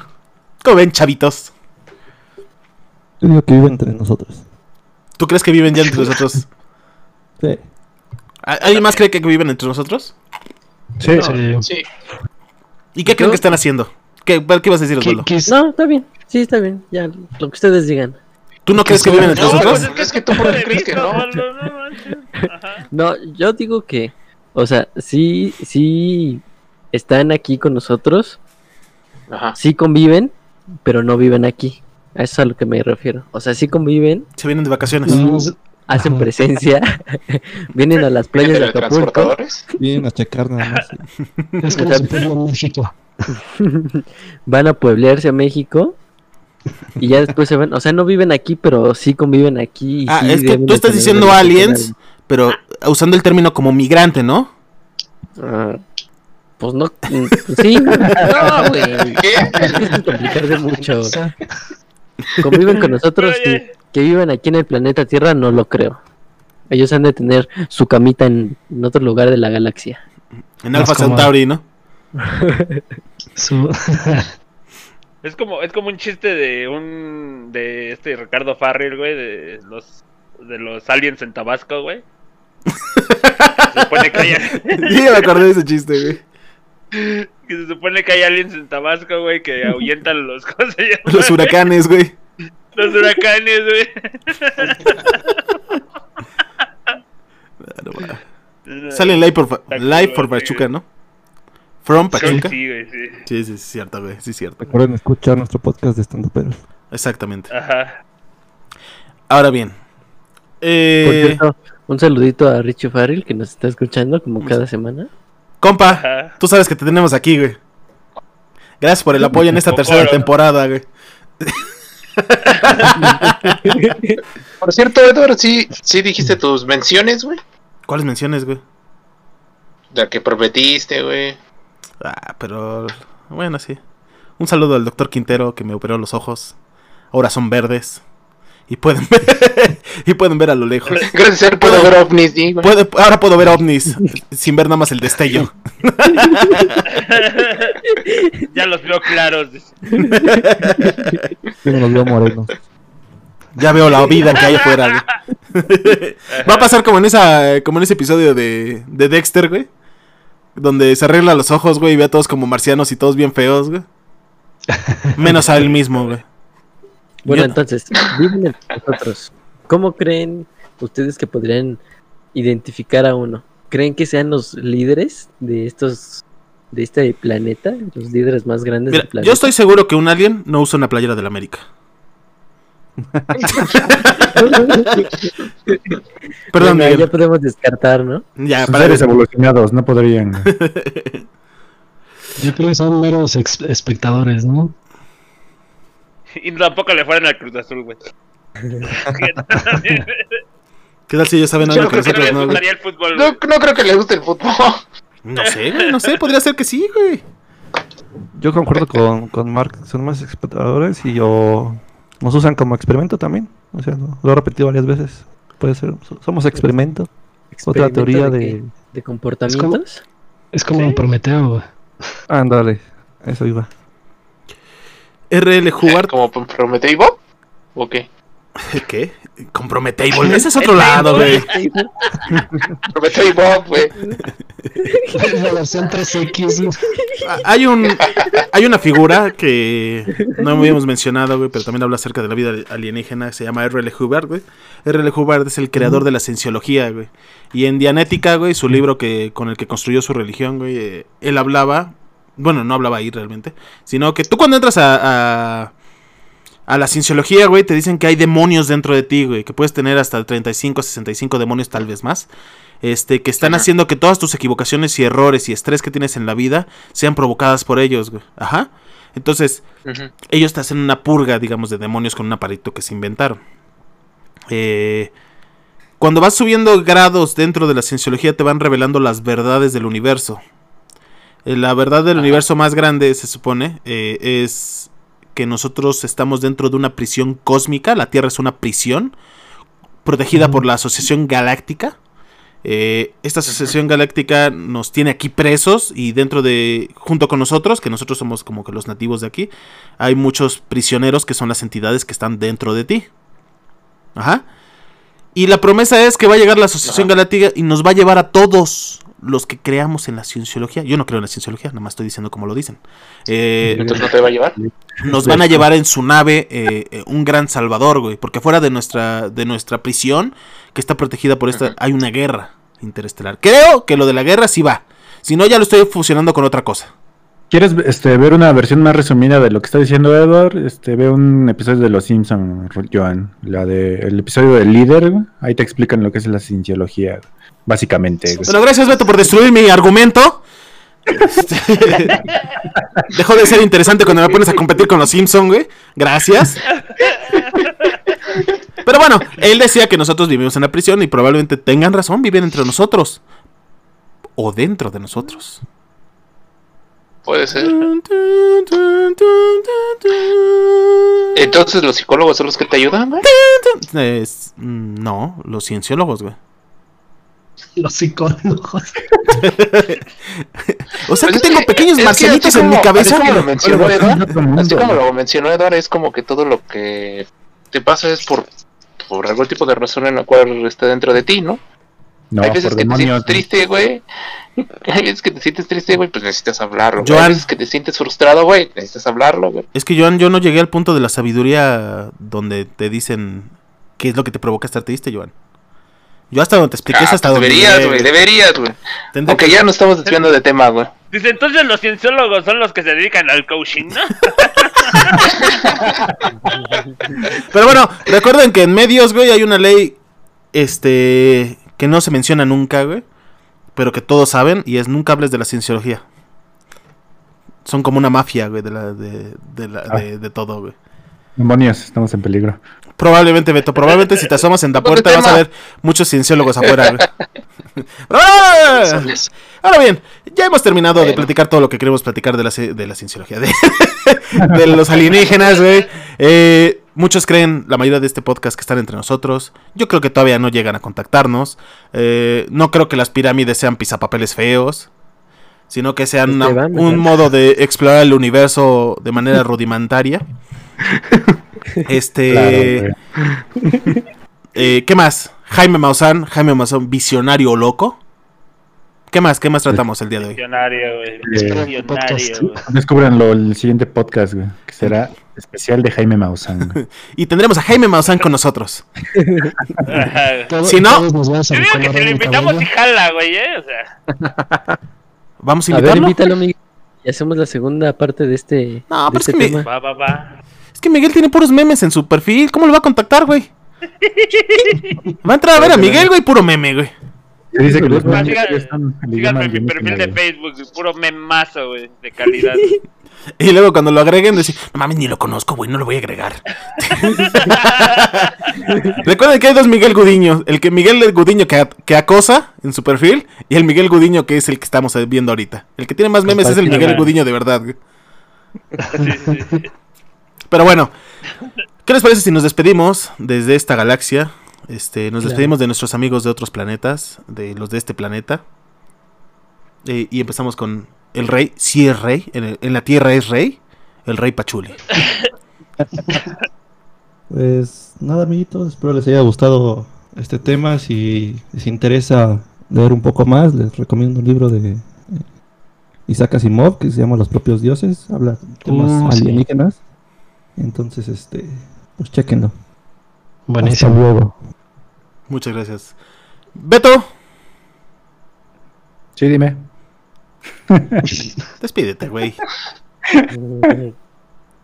¿Cómo ven, chavitos? Yo digo que vive entre nosotros. ¿Tú crees que viven ya entre nosotros? Sí. ¿Al- ¿Alguien más cree que viven entre nosotros? Sí, Sí. Sí. ¿Y qué creen que están haciendo? ¿Qué, qué vas a decir, ¿Qué- Osvaldo? No, está bien. Sí, está bien. Ya, lo que ustedes digan. ¿Tú no crees que viven entre No, nosotros? pues, es que tú por crees que no. No, yo digo que, o sea, sí, sí están aquí con nosotros, Ajá. sí conviven, pero no viven aquí. A eso es a lo que me refiero. O sea, sí conviven, Se vienen de vacaciones. no, es- hacen Ajá. presencia, vienen a las playas de Acapulco. Vienen a checar nada más. es como si fuera México. van a pueblearse a México y ya después se van. O sea, no viven aquí, pero sí conviven aquí. y Ah, sí es que tú estás diciendo aliens, pero usando el término como migrante, ¿no? Ah, pues no, mm, sí, no, güey. ¿Qué? Es que es complicarse mucho. Conviven con nosotros y que vivan aquí en el planeta Tierra no lo creo. Ellos han de tener su camita en, en otro lugar de la galaxia. En Alpha. Centauri, ¿no? su- Es como, es como un chiste de un de este Ricardo Farrell, güey, de los de los aliens en Tabasco, güey. se supone que hay Sí, me acordé de ese chiste, güey. Que se supone que hay aliens en Tabasco, güey, que ahuyentan los ¿cómo se llama? Los huracanes, güey. Los huracanes, güey. Sale live por, Está live por güey. Pachuca, ¿no? From Pachuca. Sí, güey, sí. Sí, sí, es cierto, güey. Sí, es cierto. Recuerden escuchar nuestro podcast de estando pero. Exactamente. Ajá. Ahora bien. Por Eh, cierto, un saludito a Richie Farrell que nos está escuchando como cada semana. Compa, Ajá. tú sabes que te tenemos aquí, güey. Gracias por el apoyo en esta tercera temporada, güey. Por cierto, Edward, sí, sí dijiste tus menciones, güey. ¿Cuáles menciones, güey? La que prometiste, güey. Ah, pero bueno, sí. Un saludo al doctor Quintero que me operó los ojos. Ahora son verdes. Y pueden ver, y pueden ver a lo lejos. Gracias a él puedo ver ovnis, sí, ahora puedo ver ovnis sin ver nada más el destello. ya los veo claros. Yo los veo morenos. Ya veo la vida que hay afuera, güey. Va a pasar como en esa como en ese episodio de, de Dexter, güey. Donde se arregla los ojos, güey, y ve a todos como marcianos y todos bien feos, güey. Menos a él mismo, güey. Bueno, Yo- entonces, viven entre nosotros. ¿Cómo creen ustedes que podrían identificar a uno? ¿Creen que sean los líderes de estos de este planeta? Los líderes más grandes Mira, del planeta. yo estoy seguro que un alien no usa una playera del América. Perdón, Bueno, ya podemos descartar, ¿no? Ya, para seres evolucionados, no podrían. yo creo que son meros espectadores, ¿no? Y tampoco le fueran al Cruz Azul, güey. ¿Qué tal si ellos saben algo que creo que nosotros les no, gustaría el fútbol, No, no creo que le guste el fútbol. No sé, güey, no sé, podría ser que sí, güey. Yo concuerdo con, con Mark, son más espectadores y yo nos usan como experimento también. O sea, lo, lo he repetido varias veces. Puede ser, so- somos experimento. Otra teoría de, de... qué? ¿De comportamientos. Es como Prometeo, güey. Ándale, eso iba. RL Hubbard. ¿Como Bob? ¿O qué? ¿Qué? Comprometable. Ese es otro lado, güey. Bob, güey. La versión 3X. güey. Ah, Hay un hay una figura que no habíamos mencionado, güey, pero también habla acerca de la vida alienígena, se llama R.L. Hubbard, güey. R.L. Hubbard es el creador de la cienciología, güey. Y en Dianética, güey, su libro que con el que construyó su religión, güey, eh, él hablaba, bueno, no hablaba ahí realmente, sino que tú cuando entras a, a a la cienciología, güey, te dicen que hay demonios dentro de ti, güey, que puedes tener hasta 35, 65 demonios, tal vez más. este, que están Ajá. haciendo que todas tus equivocaciones y errores y estrés que tienes en la vida sean provocadas por ellos, güey. Ajá. Entonces, ellos te hacen una purga, digamos, de demonios con un aparito que se inventaron. Eh, cuando vas subiendo grados dentro de la cienciología te van revelando las verdades del universo. Eh, la verdad del universo más grande, se supone, eh, es que nosotros estamos dentro de una prisión cósmica. La Tierra es una prisión protegida por la Asociación Galáctica. Eh, esta Asociación Galáctica nos tiene aquí presos y dentro de, junto con nosotros, que nosotros somos como que los nativos de aquí, hay muchos prisioneros que son las entidades que están dentro de ti. Ajá. Y la promesa es que va a llegar la Asociación Galáctica y nos va a llevar a todos los que creamos en la cienciología. Yo no creo en la cienciología, nada más estoy diciendo como lo dicen. Eh, Entonces no te va a llevar. nos van a llevar en su nave eh, eh, un gran salvador, güey. Porque fuera de nuestra, de nuestra prisión, que está protegida por esta, hay una guerra interestelar. Creo que lo de la guerra sí va. Si no, ya lo estoy fusionando con otra cosa. ¿Quieres este, ver una versión más resumida de lo que está diciendo Edward? Este, ve un episodio de Los Simpsons, Joan. La de, el episodio del líder. güey. Ahí te explican lo que es la cienciología. Básicamente. Bueno, gracias Beto por destruir mi argumento. Este, Dejó de ser interesante cuando me pones a competir con los Simpson, güey. Gracias. Pero bueno, él decía que nosotros vivimos en la prisión y probablemente tengan razón, viven entre nosotros. O dentro de nosotros. Puede ser. Entonces los psicólogos son los que te ayudan, güey. Es- mm, no, los cienciólogos, güey. Los psicólogos. O sea Pues que tengo que- pequeños así en mi cabeza. así como lo mencionó así como lo mencionó es como que todo lo que te pasa es por, por algún tipo de razón en la cual está dentro de ti, ¿no? No, Hay veces que te sientes triste, güey. Hay veces que te sientes triste, güey, pues necesitas hablarlo. güey. Joan. Hay veces que te sientes frustrado, güey, necesitas hablarlo, güey. Es que Joan, yo no llegué al punto de la sabiduría donde te dicen qué es lo que te provoca estar triste, Joan. Yo hasta donde te expliqué es Ah, hasta pues donde deberías, güey, deberías, güey. Aunque que- ya no estamos desviando de tema, güey. Dice, entonces los cienciólogos son los que se dedican al coaching, ¿no? Pero bueno, recuerden que en medios, güey, hay una ley este que no se menciona nunca, güey, pero que todos saben y es nunca hables de la cienciología. Son como una mafia, güey, de la de, de, la- Ah. de, de todo, güey. Demonios, estamos en peligro. Probablemente, Beto, probablemente si te asomas en la puerta vas a ver muchos cienciólogos afuera. ¡Ah! Ahora bien, ya hemos terminado de platicar todo lo que queremos platicar de la, de la cienciología, de, de los alienígenas, güey. Eh, muchos creen, la mayoría de este podcast, que están entre nosotros. Yo creo que todavía no llegan a contactarnos. Eh, no creo que las pirámides sean pisapapeles feos, sino que sean una- un modo de explorar el universo de manera rudimentaria. Este. Claro. Eh, ¿Qué más? Jaime Maussan, Jaime Maussan, visionario o loco. ¿Qué más? ¿Qué más tratamos el día de hoy? Visionario, güey. Eh, Visionario. Descúbranlo el siguiente podcast, güey, que será especial de Jaime Maussan. güey. Y tendremos a Jaime Maussan con nosotros. Si no- todos nos vamos a Yo digo que si lo invitamos y jala, güey, ¿eh? O sea, ¿Vamos a A ver, invitarlo? invítalo, Miguel. Y hacemos la segunda parte de este, No, pero es este que tema. va, va, va. Es que Miguel tiene puros memes en su perfil. ¿Cómo lo va a contactar, güey? Va a entrar a ver a Miguel, güey, puro meme, güey. Se dice que los memes sigan- están Síganme en mi perfil de. Facebook, puro memazo, güey, de calidad. Y luego cuando lo agreguen, decir, no mames, ni lo conozco, güey, no lo voy a agregar. Recuerden que hay dos Miguel Gudiño. El que Miguel Gudiño que, que acosa en su perfil y el Miguel Gudiño que es el que estamos viendo ahorita. El que tiene más memes es el Miguel Gudiño de verdad, güey. Sí, sí, sí. Pero bueno, ¿qué les parece si nos despedimos desde esta galaxia? Este, nos Claro. despedimos de nuestros amigos de otros planetas, de los de este planeta. Eh, y empezamos con el rey, sí es rey, en, el- en la Tierra es rey, el rey Pachuli. Pues nada, amiguitos, espero les haya gustado este tema. Si les interesa leer un poco más, les recomiendo un libro de eh, Isaac Asimov que se llama Los propios dioses. Habla de temas Uh, sí. alienígenas. Entonces, este, pues chequenlo. Hasta Buenísimo. luego. Muchas gracias. Beto, Sí, dime. despídete, güey.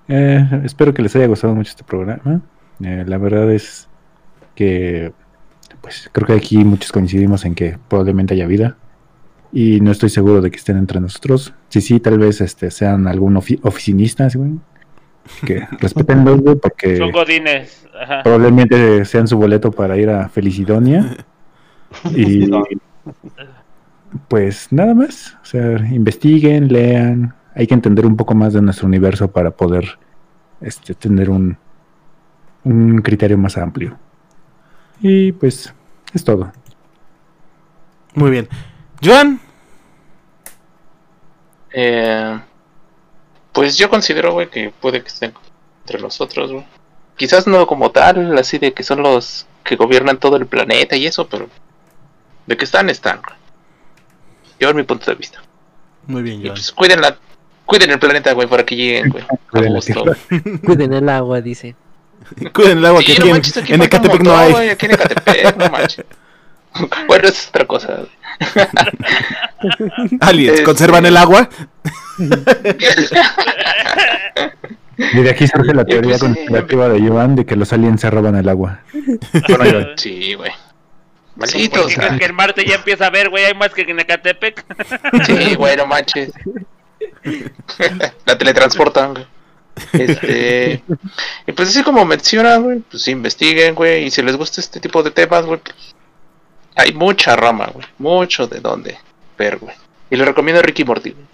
Eh, espero que les haya gustado mucho este programa. Eh, la verdad es que pues creo que aquí muchos coincidimos en que probablemente haya vida. Y no estoy seguro de que estén entre nosotros. Sí, sí, tal vez este sean algún ofi- oficinistas, güey. Que respetenlos, güey, porque Son godines. Ajá. probablemente sean su boleto para ir a Felicidonia. Y pues nada más. O sea, investiguen, lean. Hay que entender un poco más de nuestro universo para poder este, tener un, un criterio más amplio. Y pues es todo. Muy bien. Joan, Eh, pues yo considero, güey, que puede que estén entre nosotros, güey. Quizás no como tal, así de que son los que gobiernan todo el planeta y eso, pero de que están, están. güey. Yo en mi punto de vista. muy bien, Y Joan. pues cuiden, la, cuiden el planeta, güey, para que lleguen, güey. A Cuiden gusto. Cuiden el agua, dice. Cuiden el agua Sí, que no aquí en, manches, aquí en falta un Ecatepec no hay. aquí en Ecatepec, no manches. Bueno, es otra cosa. güey. Aliens, Este- ¿conservan el agua? Y de aquí surge la teoría pues, sí, conspirativa de Joan de que los aliens se roban el agua. Sí, güey. ¿Por Malditos. crees que el Marte ya empieza a ver, güey? Hay más que en Ecatepec. Sí, güey, no manches. La teletransportan, güey. Este. Y pues así como mencionan, güey, pues investiguen, güey. Y si les gusta este tipo de temas, güey, pues, hay mucha rama, güey. Mucho de dónde ver, güey. Y les recomiendo Ricky Morty. güey.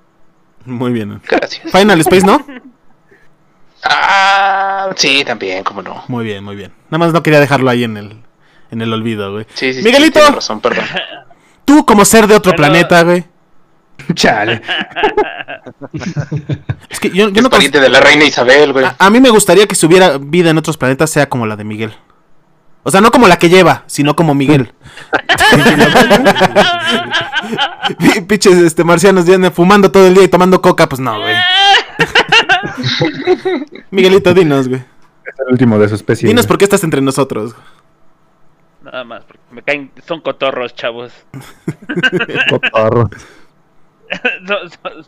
Muy bien. Gracias. Final Space, ¿no? Ah, sí, también, cómo no. Muy bien, muy bien. Nada más no quería dejarlo ahí en el, en el olvido, güey. Sí, sí, sí, Miguelito. tienes razón, perdón. Tú, como ser de otro Bueno. planeta, güey. Chale. Es que yo, yo Es no pariente de la reina Isabel, güey. a, a mí me gustaría que si hubiera vida en otros planetas sea como la de Miguel. O sea, no como la que lleva, sino como Miguel. Pi- Pinches este, marcianos vienen fumando todo el día y tomando coca, pues no, güey. Miguelito, dinos, güey. Es el último de su especie. Dinos por qué estás entre nosotros. Nada más, porque me caen, son cotorros, chavos. Cotorro. son, son-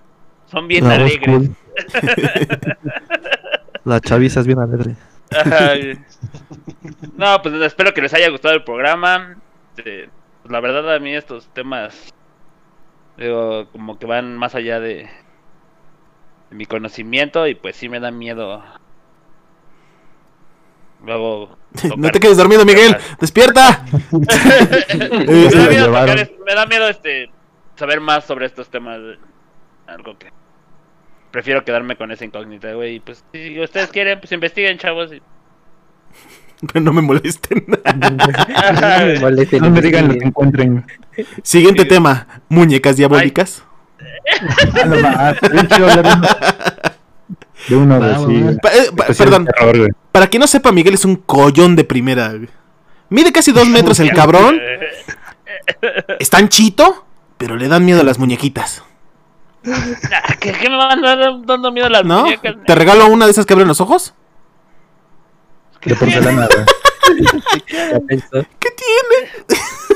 son bien La alegres. cool. La chaviza es bien alegre. No, pues espero que les haya gustado el programa. Este, pues, la verdad a mí estos temas digo, como que van más allá de, de mi conocimiento y pues sí me da miedo. Luego No te quedes dormido, Miguel. ¡Despierta! me, Eh, da miedo llevaron. tocar es- me da miedo este saber más sobre estos temas. Algo que prefiero quedarme con esa incógnita, güey. Y pues si ustedes quieren, pues investiguen, chavos. y- no me molesten. No me molesten, No me digan lo que encuentren. Siguiente tema: muñecas diabólicas. De uno- De sí. Pa- eh, pa- perdón, terror, para quien no sepa, Miguel es un collón de primera. güey. Mide casi dos metros el cabrón. Es tan chito, pero le dan miedo a las muñequitas. Ah, ¿Qué, qué me van a dar dando miedo las ¿No? muñecas? ¿Te regalo una de esas que abren los ojos? De porcelana. Ya. ¿Qué tiene?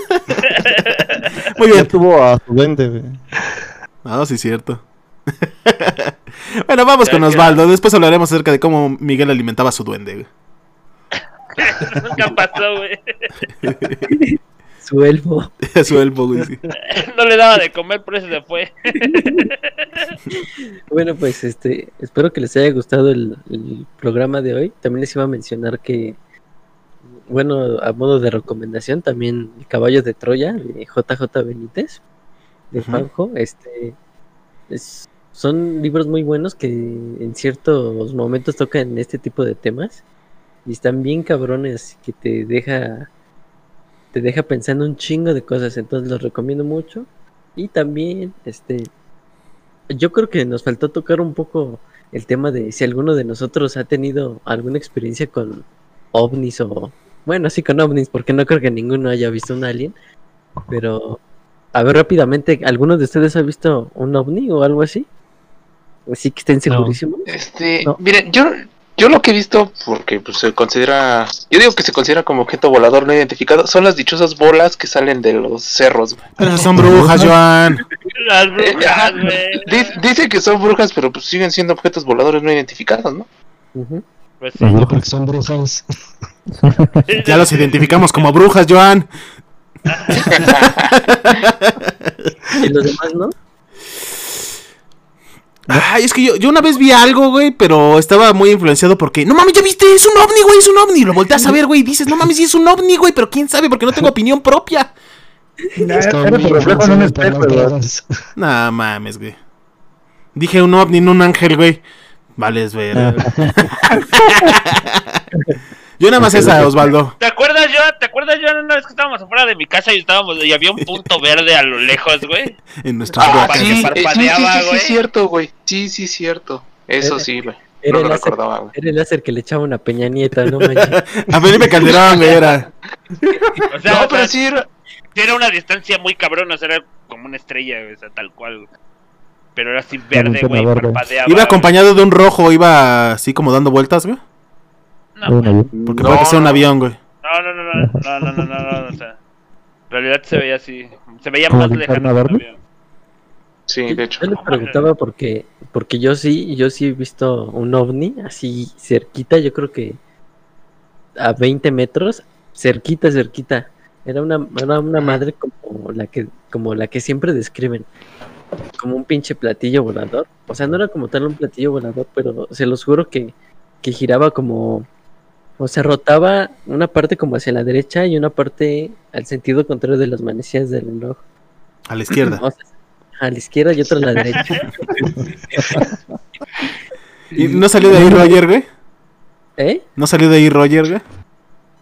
Muy Ya bien. tuvo a su duende, güey. No, sí, es cierto. bueno, vamos Ya con Osvaldo. Después hablaremos acerca de cómo Miguel alimentaba a su duende. güey. Nunca pasó, güey. Su elfo. A su elfo, güey. sí. No le daba de comer, por eso se fue. Bueno, pues este, espero que les haya gustado el, el programa de hoy. También les iba a mencionar que, bueno, a modo de recomendación, también El Caballo de Troya de JJ Benítez, de. Juanjo. Este, es- son libros muy buenos que en ciertos momentos tocan este tipo de temas y están bien cabrones que te deja te deja pensando un chingo de cosas, entonces los recomiendo mucho. Y también, este, yo creo que nos faltó tocar un poco el tema de si alguno de nosotros ha tenido alguna experiencia con ovnis o, bueno, sí con ovnis, porque no creo que ninguno haya visto un alien, pero, a ver rápidamente, ¿alguno de ustedes ha visto un ovni o algo así? Así que estén No. segurísimos. Este, No. miren, yo, yo lo que he visto, porque pues, se considera, yo digo que se considera como objeto volador no identificado, son las dichosas bolas que salen de los cerros. güey. Pero esas son brujas, Joan. Las brujas. Dice, dice que son brujas, pero pues siguen siendo objetos voladores no identificados, ¿no? Pues sí. No, porque son brujas. Ya los identificamos como brujas, Joan. Y los demás, ¿no? Ay, es que yo, yo una vez vi algo, güey, pero estaba muy influenciado porque, no mames, ya viste, es un ovni, güey, es un ovni. Lo volteas a ver, güey, y dices, no mames, sí es un ovni, güey, pero quién sabe, porque no tengo opinión propia. No mames, güey. Dije un ovni, no un ángel, güey. Vale, es ver. Yo nada más esa, Osvaldo. ¿Te acuerdas, yo? ¿Te acuerdas, yo? Una vez que estábamos afuera de mi casa y estábamos y había un punto verde a lo lejos, güey. En nuestras Ah, bocas. sí, que eh, sí, sí, sí, sí, güey. cierto, güey. Sí, sí, cierto. Eso Era- sí, güey. era No el lo láser. recordaba, güey. Era el láser que le echaba una peña nieta, no. A Felipe Calderón, güey, era. O sea, No, o pero sea, sí era... una distancia muy cabrona, o sea, era como una estrella, o sea, tal cual. Pero era así verde, güey. Iba güey. acompañado de un rojo, iba así como dando vueltas, güey. No, Un avión. Porque No, parece un no. avión, güey. no, no, no, no, no, no, no, no, no, o sea, en realidad se veía así, se veía ¿Como más lejano. Sí, de hecho. Yo le preguntaba porque, porque yo sí, yo sí he visto un ovni así cerquita, yo creo que a 20 metros, cerquita, cerquita. Era una, era una madre como la que, como la que siempre describen, como un pinche platillo volador. O sea, no era como tal un platillo volador, pero se los juro que, que giraba como, o sea, rotaba una parte como hacia la derecha y una parte al sentido contrario de las manecillas del reloj. A la izquierda. O sea, a la izquierda y otra a la derecha. ¿Y no salió de ahí Roger, güey? ¿Eh? ¿No salió de ahí Roger, güey?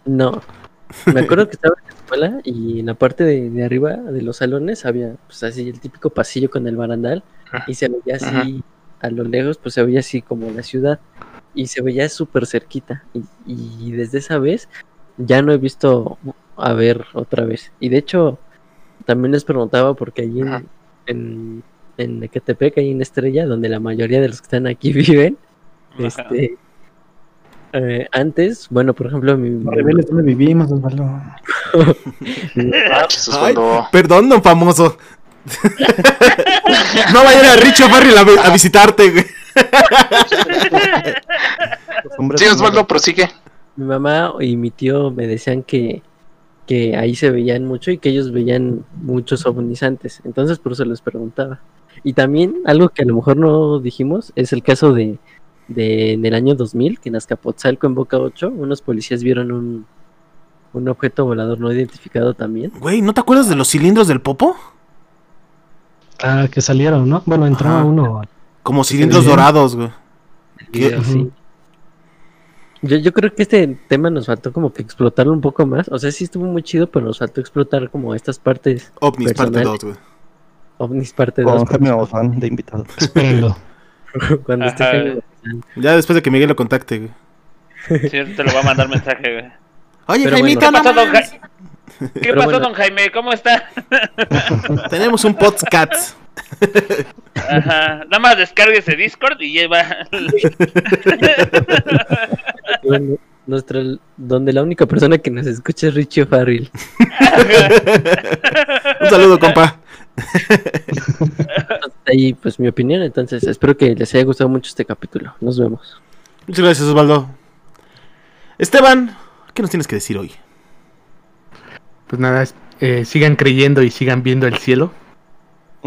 No. Me acuerdo que estaba en la escuela y en la parte de, de arriba de los salones había pues así el típico pasillo con el barandal y se veía así a lo lejos, pues se veía así como la ciudad y se veía súper cerquita y, y desde esa vez ya no he visto a ver otra vez. Y de hecho también les preguntaba porque allí en, en, en Ecatepec, ahí en Estrella, donde la mayoría de los que están aquí viven, Ajá. este... eh, antes, bueno, por ejemplo, mi, No reveles dónde vivimos, Osvaldo. Ah, Ay, perdón, don famoso. no vaya a ir a Richo Farrell a, a visitarte, güey. Sí, Osvaldo, prosigue. mi mamá y mi tío me decían que, que ahí se veían mucho y que ellos veían muchos ovnis antes. Entonces por eso les preguntaba. Y también algo que a lo mejor no dijimos es el caso de, de en el año 2000, que en Azcapotzalco, en Boca 8, unos policías vieron un, un objeto volador no identificado también. Güey, ¿no te acuerdas de los cilindros del popo? Ah, que salieron, ¿no? Bueno, entraba Ajá. uno. Como cilindros Sí. dorados, güey. Video, sí. Yo, yo creo que este tema nos faltó como que explotarlo un poco más. O sea, sí estuvo muy chido, pero nos faltó explotar como estas partes OVNIs, parte Personal. 2, güey. ovnis parte 2. Con Maussan de invitado. Espérenlo. Cuando esté Ajá. Ya después de que Miguel lo contacte, güey. Sí, te lo voy a mandar mensaje, güey. Oye, Jaimito, ¿Qué no ¿Qué Pero pasó, bueno. don Jaime? ¿Cómo está? Tenemos un podcast. Ajá. Nada más descárguese Discord y lleva. Bueno, nuestra, donde la única persona que nos escucha es Richie Farrell. Un saludo, compa. Ahí, pues mi opinión. Entonces, espero que les haya gustado mucho este capítulo. Nos vemos. Muchas gracias, Osvaldo. Esteban, ¿qué nos tienes que decir hoy? Pues nada, eh, sigan creyendo y sigan viendo el cielo.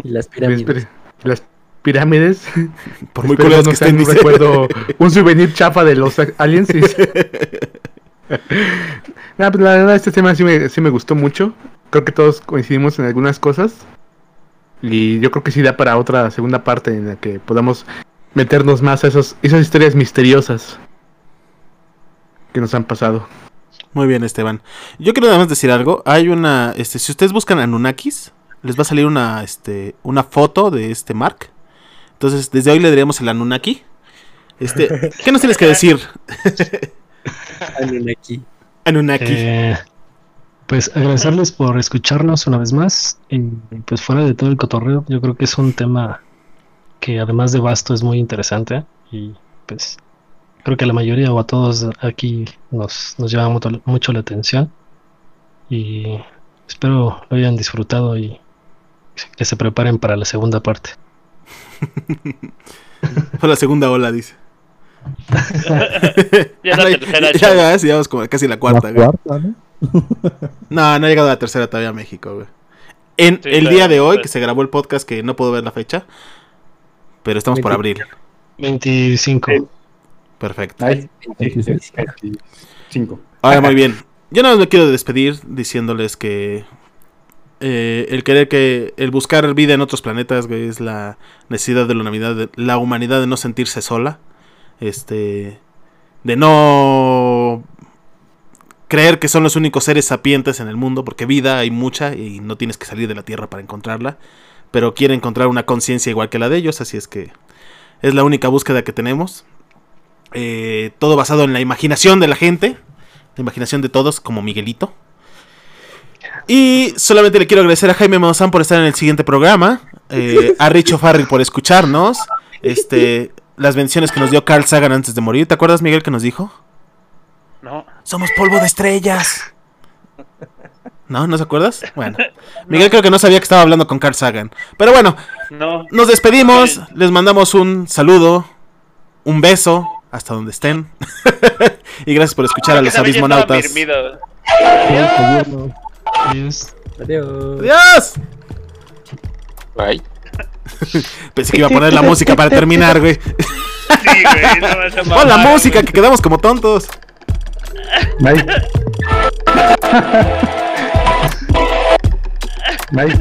Y las pirámides. Espere- Las pirámides. Por muy culeros no que sean estén, un dice. recuerdo, un souvenir chafa de los aliens. y- Nah, pues la verdad este tema sí me, sí me gustó mucho. Creo que todos coincidimos en algunas cosas. Y yo creo que sí da para otra segunda parte en la que podamos meternos más a esos, esas historias misteriosas que nos han pasado. Muy bien, Esteban. Yo quiero nada más decir algo. Hay una, este, si ustedes buscan Anunnakis, les va a salir una, este, una foto de este Mark. Entonces, desde hoy le diremos el Anunnaki. Este, ¿qué nos tienes que decir, Anunnaki. Anunnaki? Eh, pues agradecerles por escucharnos una vez más. Y pues fuera de todo el cotorreo, yo creo que es un tema que además de vasto es muy interesante. Y pues creo que a la mayoría o a todos aquí nos, nos llama mucho, mucho la atención. Y espero lo hayan disfrutado y que se preparen para la segunda parte. Fue la segunda ola, dice. Ya la Ay, tercera, ya, chavo. ya, ya, llevamos como casi la La cuarta, güey. cuarta, ¿no? No, no ha llegado la tercera todavía a México, güey. En Sí, el claro, día de hoy, pues. que se grabó el podcast, que no puedo ver la fecha, pero estamos por abril. 25. Perfecto. Ay, sí, sí, 26. 25. Ahora, muy bien. Yo nada más me quiero despedir diciéndoles que eh, el querer que. El buscar vida en otros planetas, güey, es la necesidad de la humanidad, de, la humanidad de no sentirse sola. Este. De no. Creer que son los únicos seres sapientes en el mundo, porque vida hay mucha y no tienes que salir de la Tierra para encontrarla. Pero quiere encontrar una conciencia igual que la de ellos, así es que es la única búsqueda que tenemos. Eh, todo basado en la imaginación de la gente, la imaginación de todos, como Miguelito. Y solamente le quiero agradecer a Jaime Maussan por estar en el siguiente programa, eh, a Richo Farrell por escucharnos, este, las bendiciones que nos dio Carl Sagan antes de morir. ¿Te acuerdas, Miguel, que nos dijo? No. Somos polvo de estrellas. ¿No? ¿No se acuerdas? Bueno, Miguel creo que no sabía que estaba hablando con Carl Sagan. Pero bueno, No. nos despedimos, les mandamos un saludo, un beso, hasta donde estén. y gracias por escuchar a Que los abismonautas. Adiós. Adiós. ¡Adiós! Bye. Pensé que iba a poner la música para terminar, güey. Sí, güey. No vas a Pon la música, que quedamos como tontos. Bye. Bye.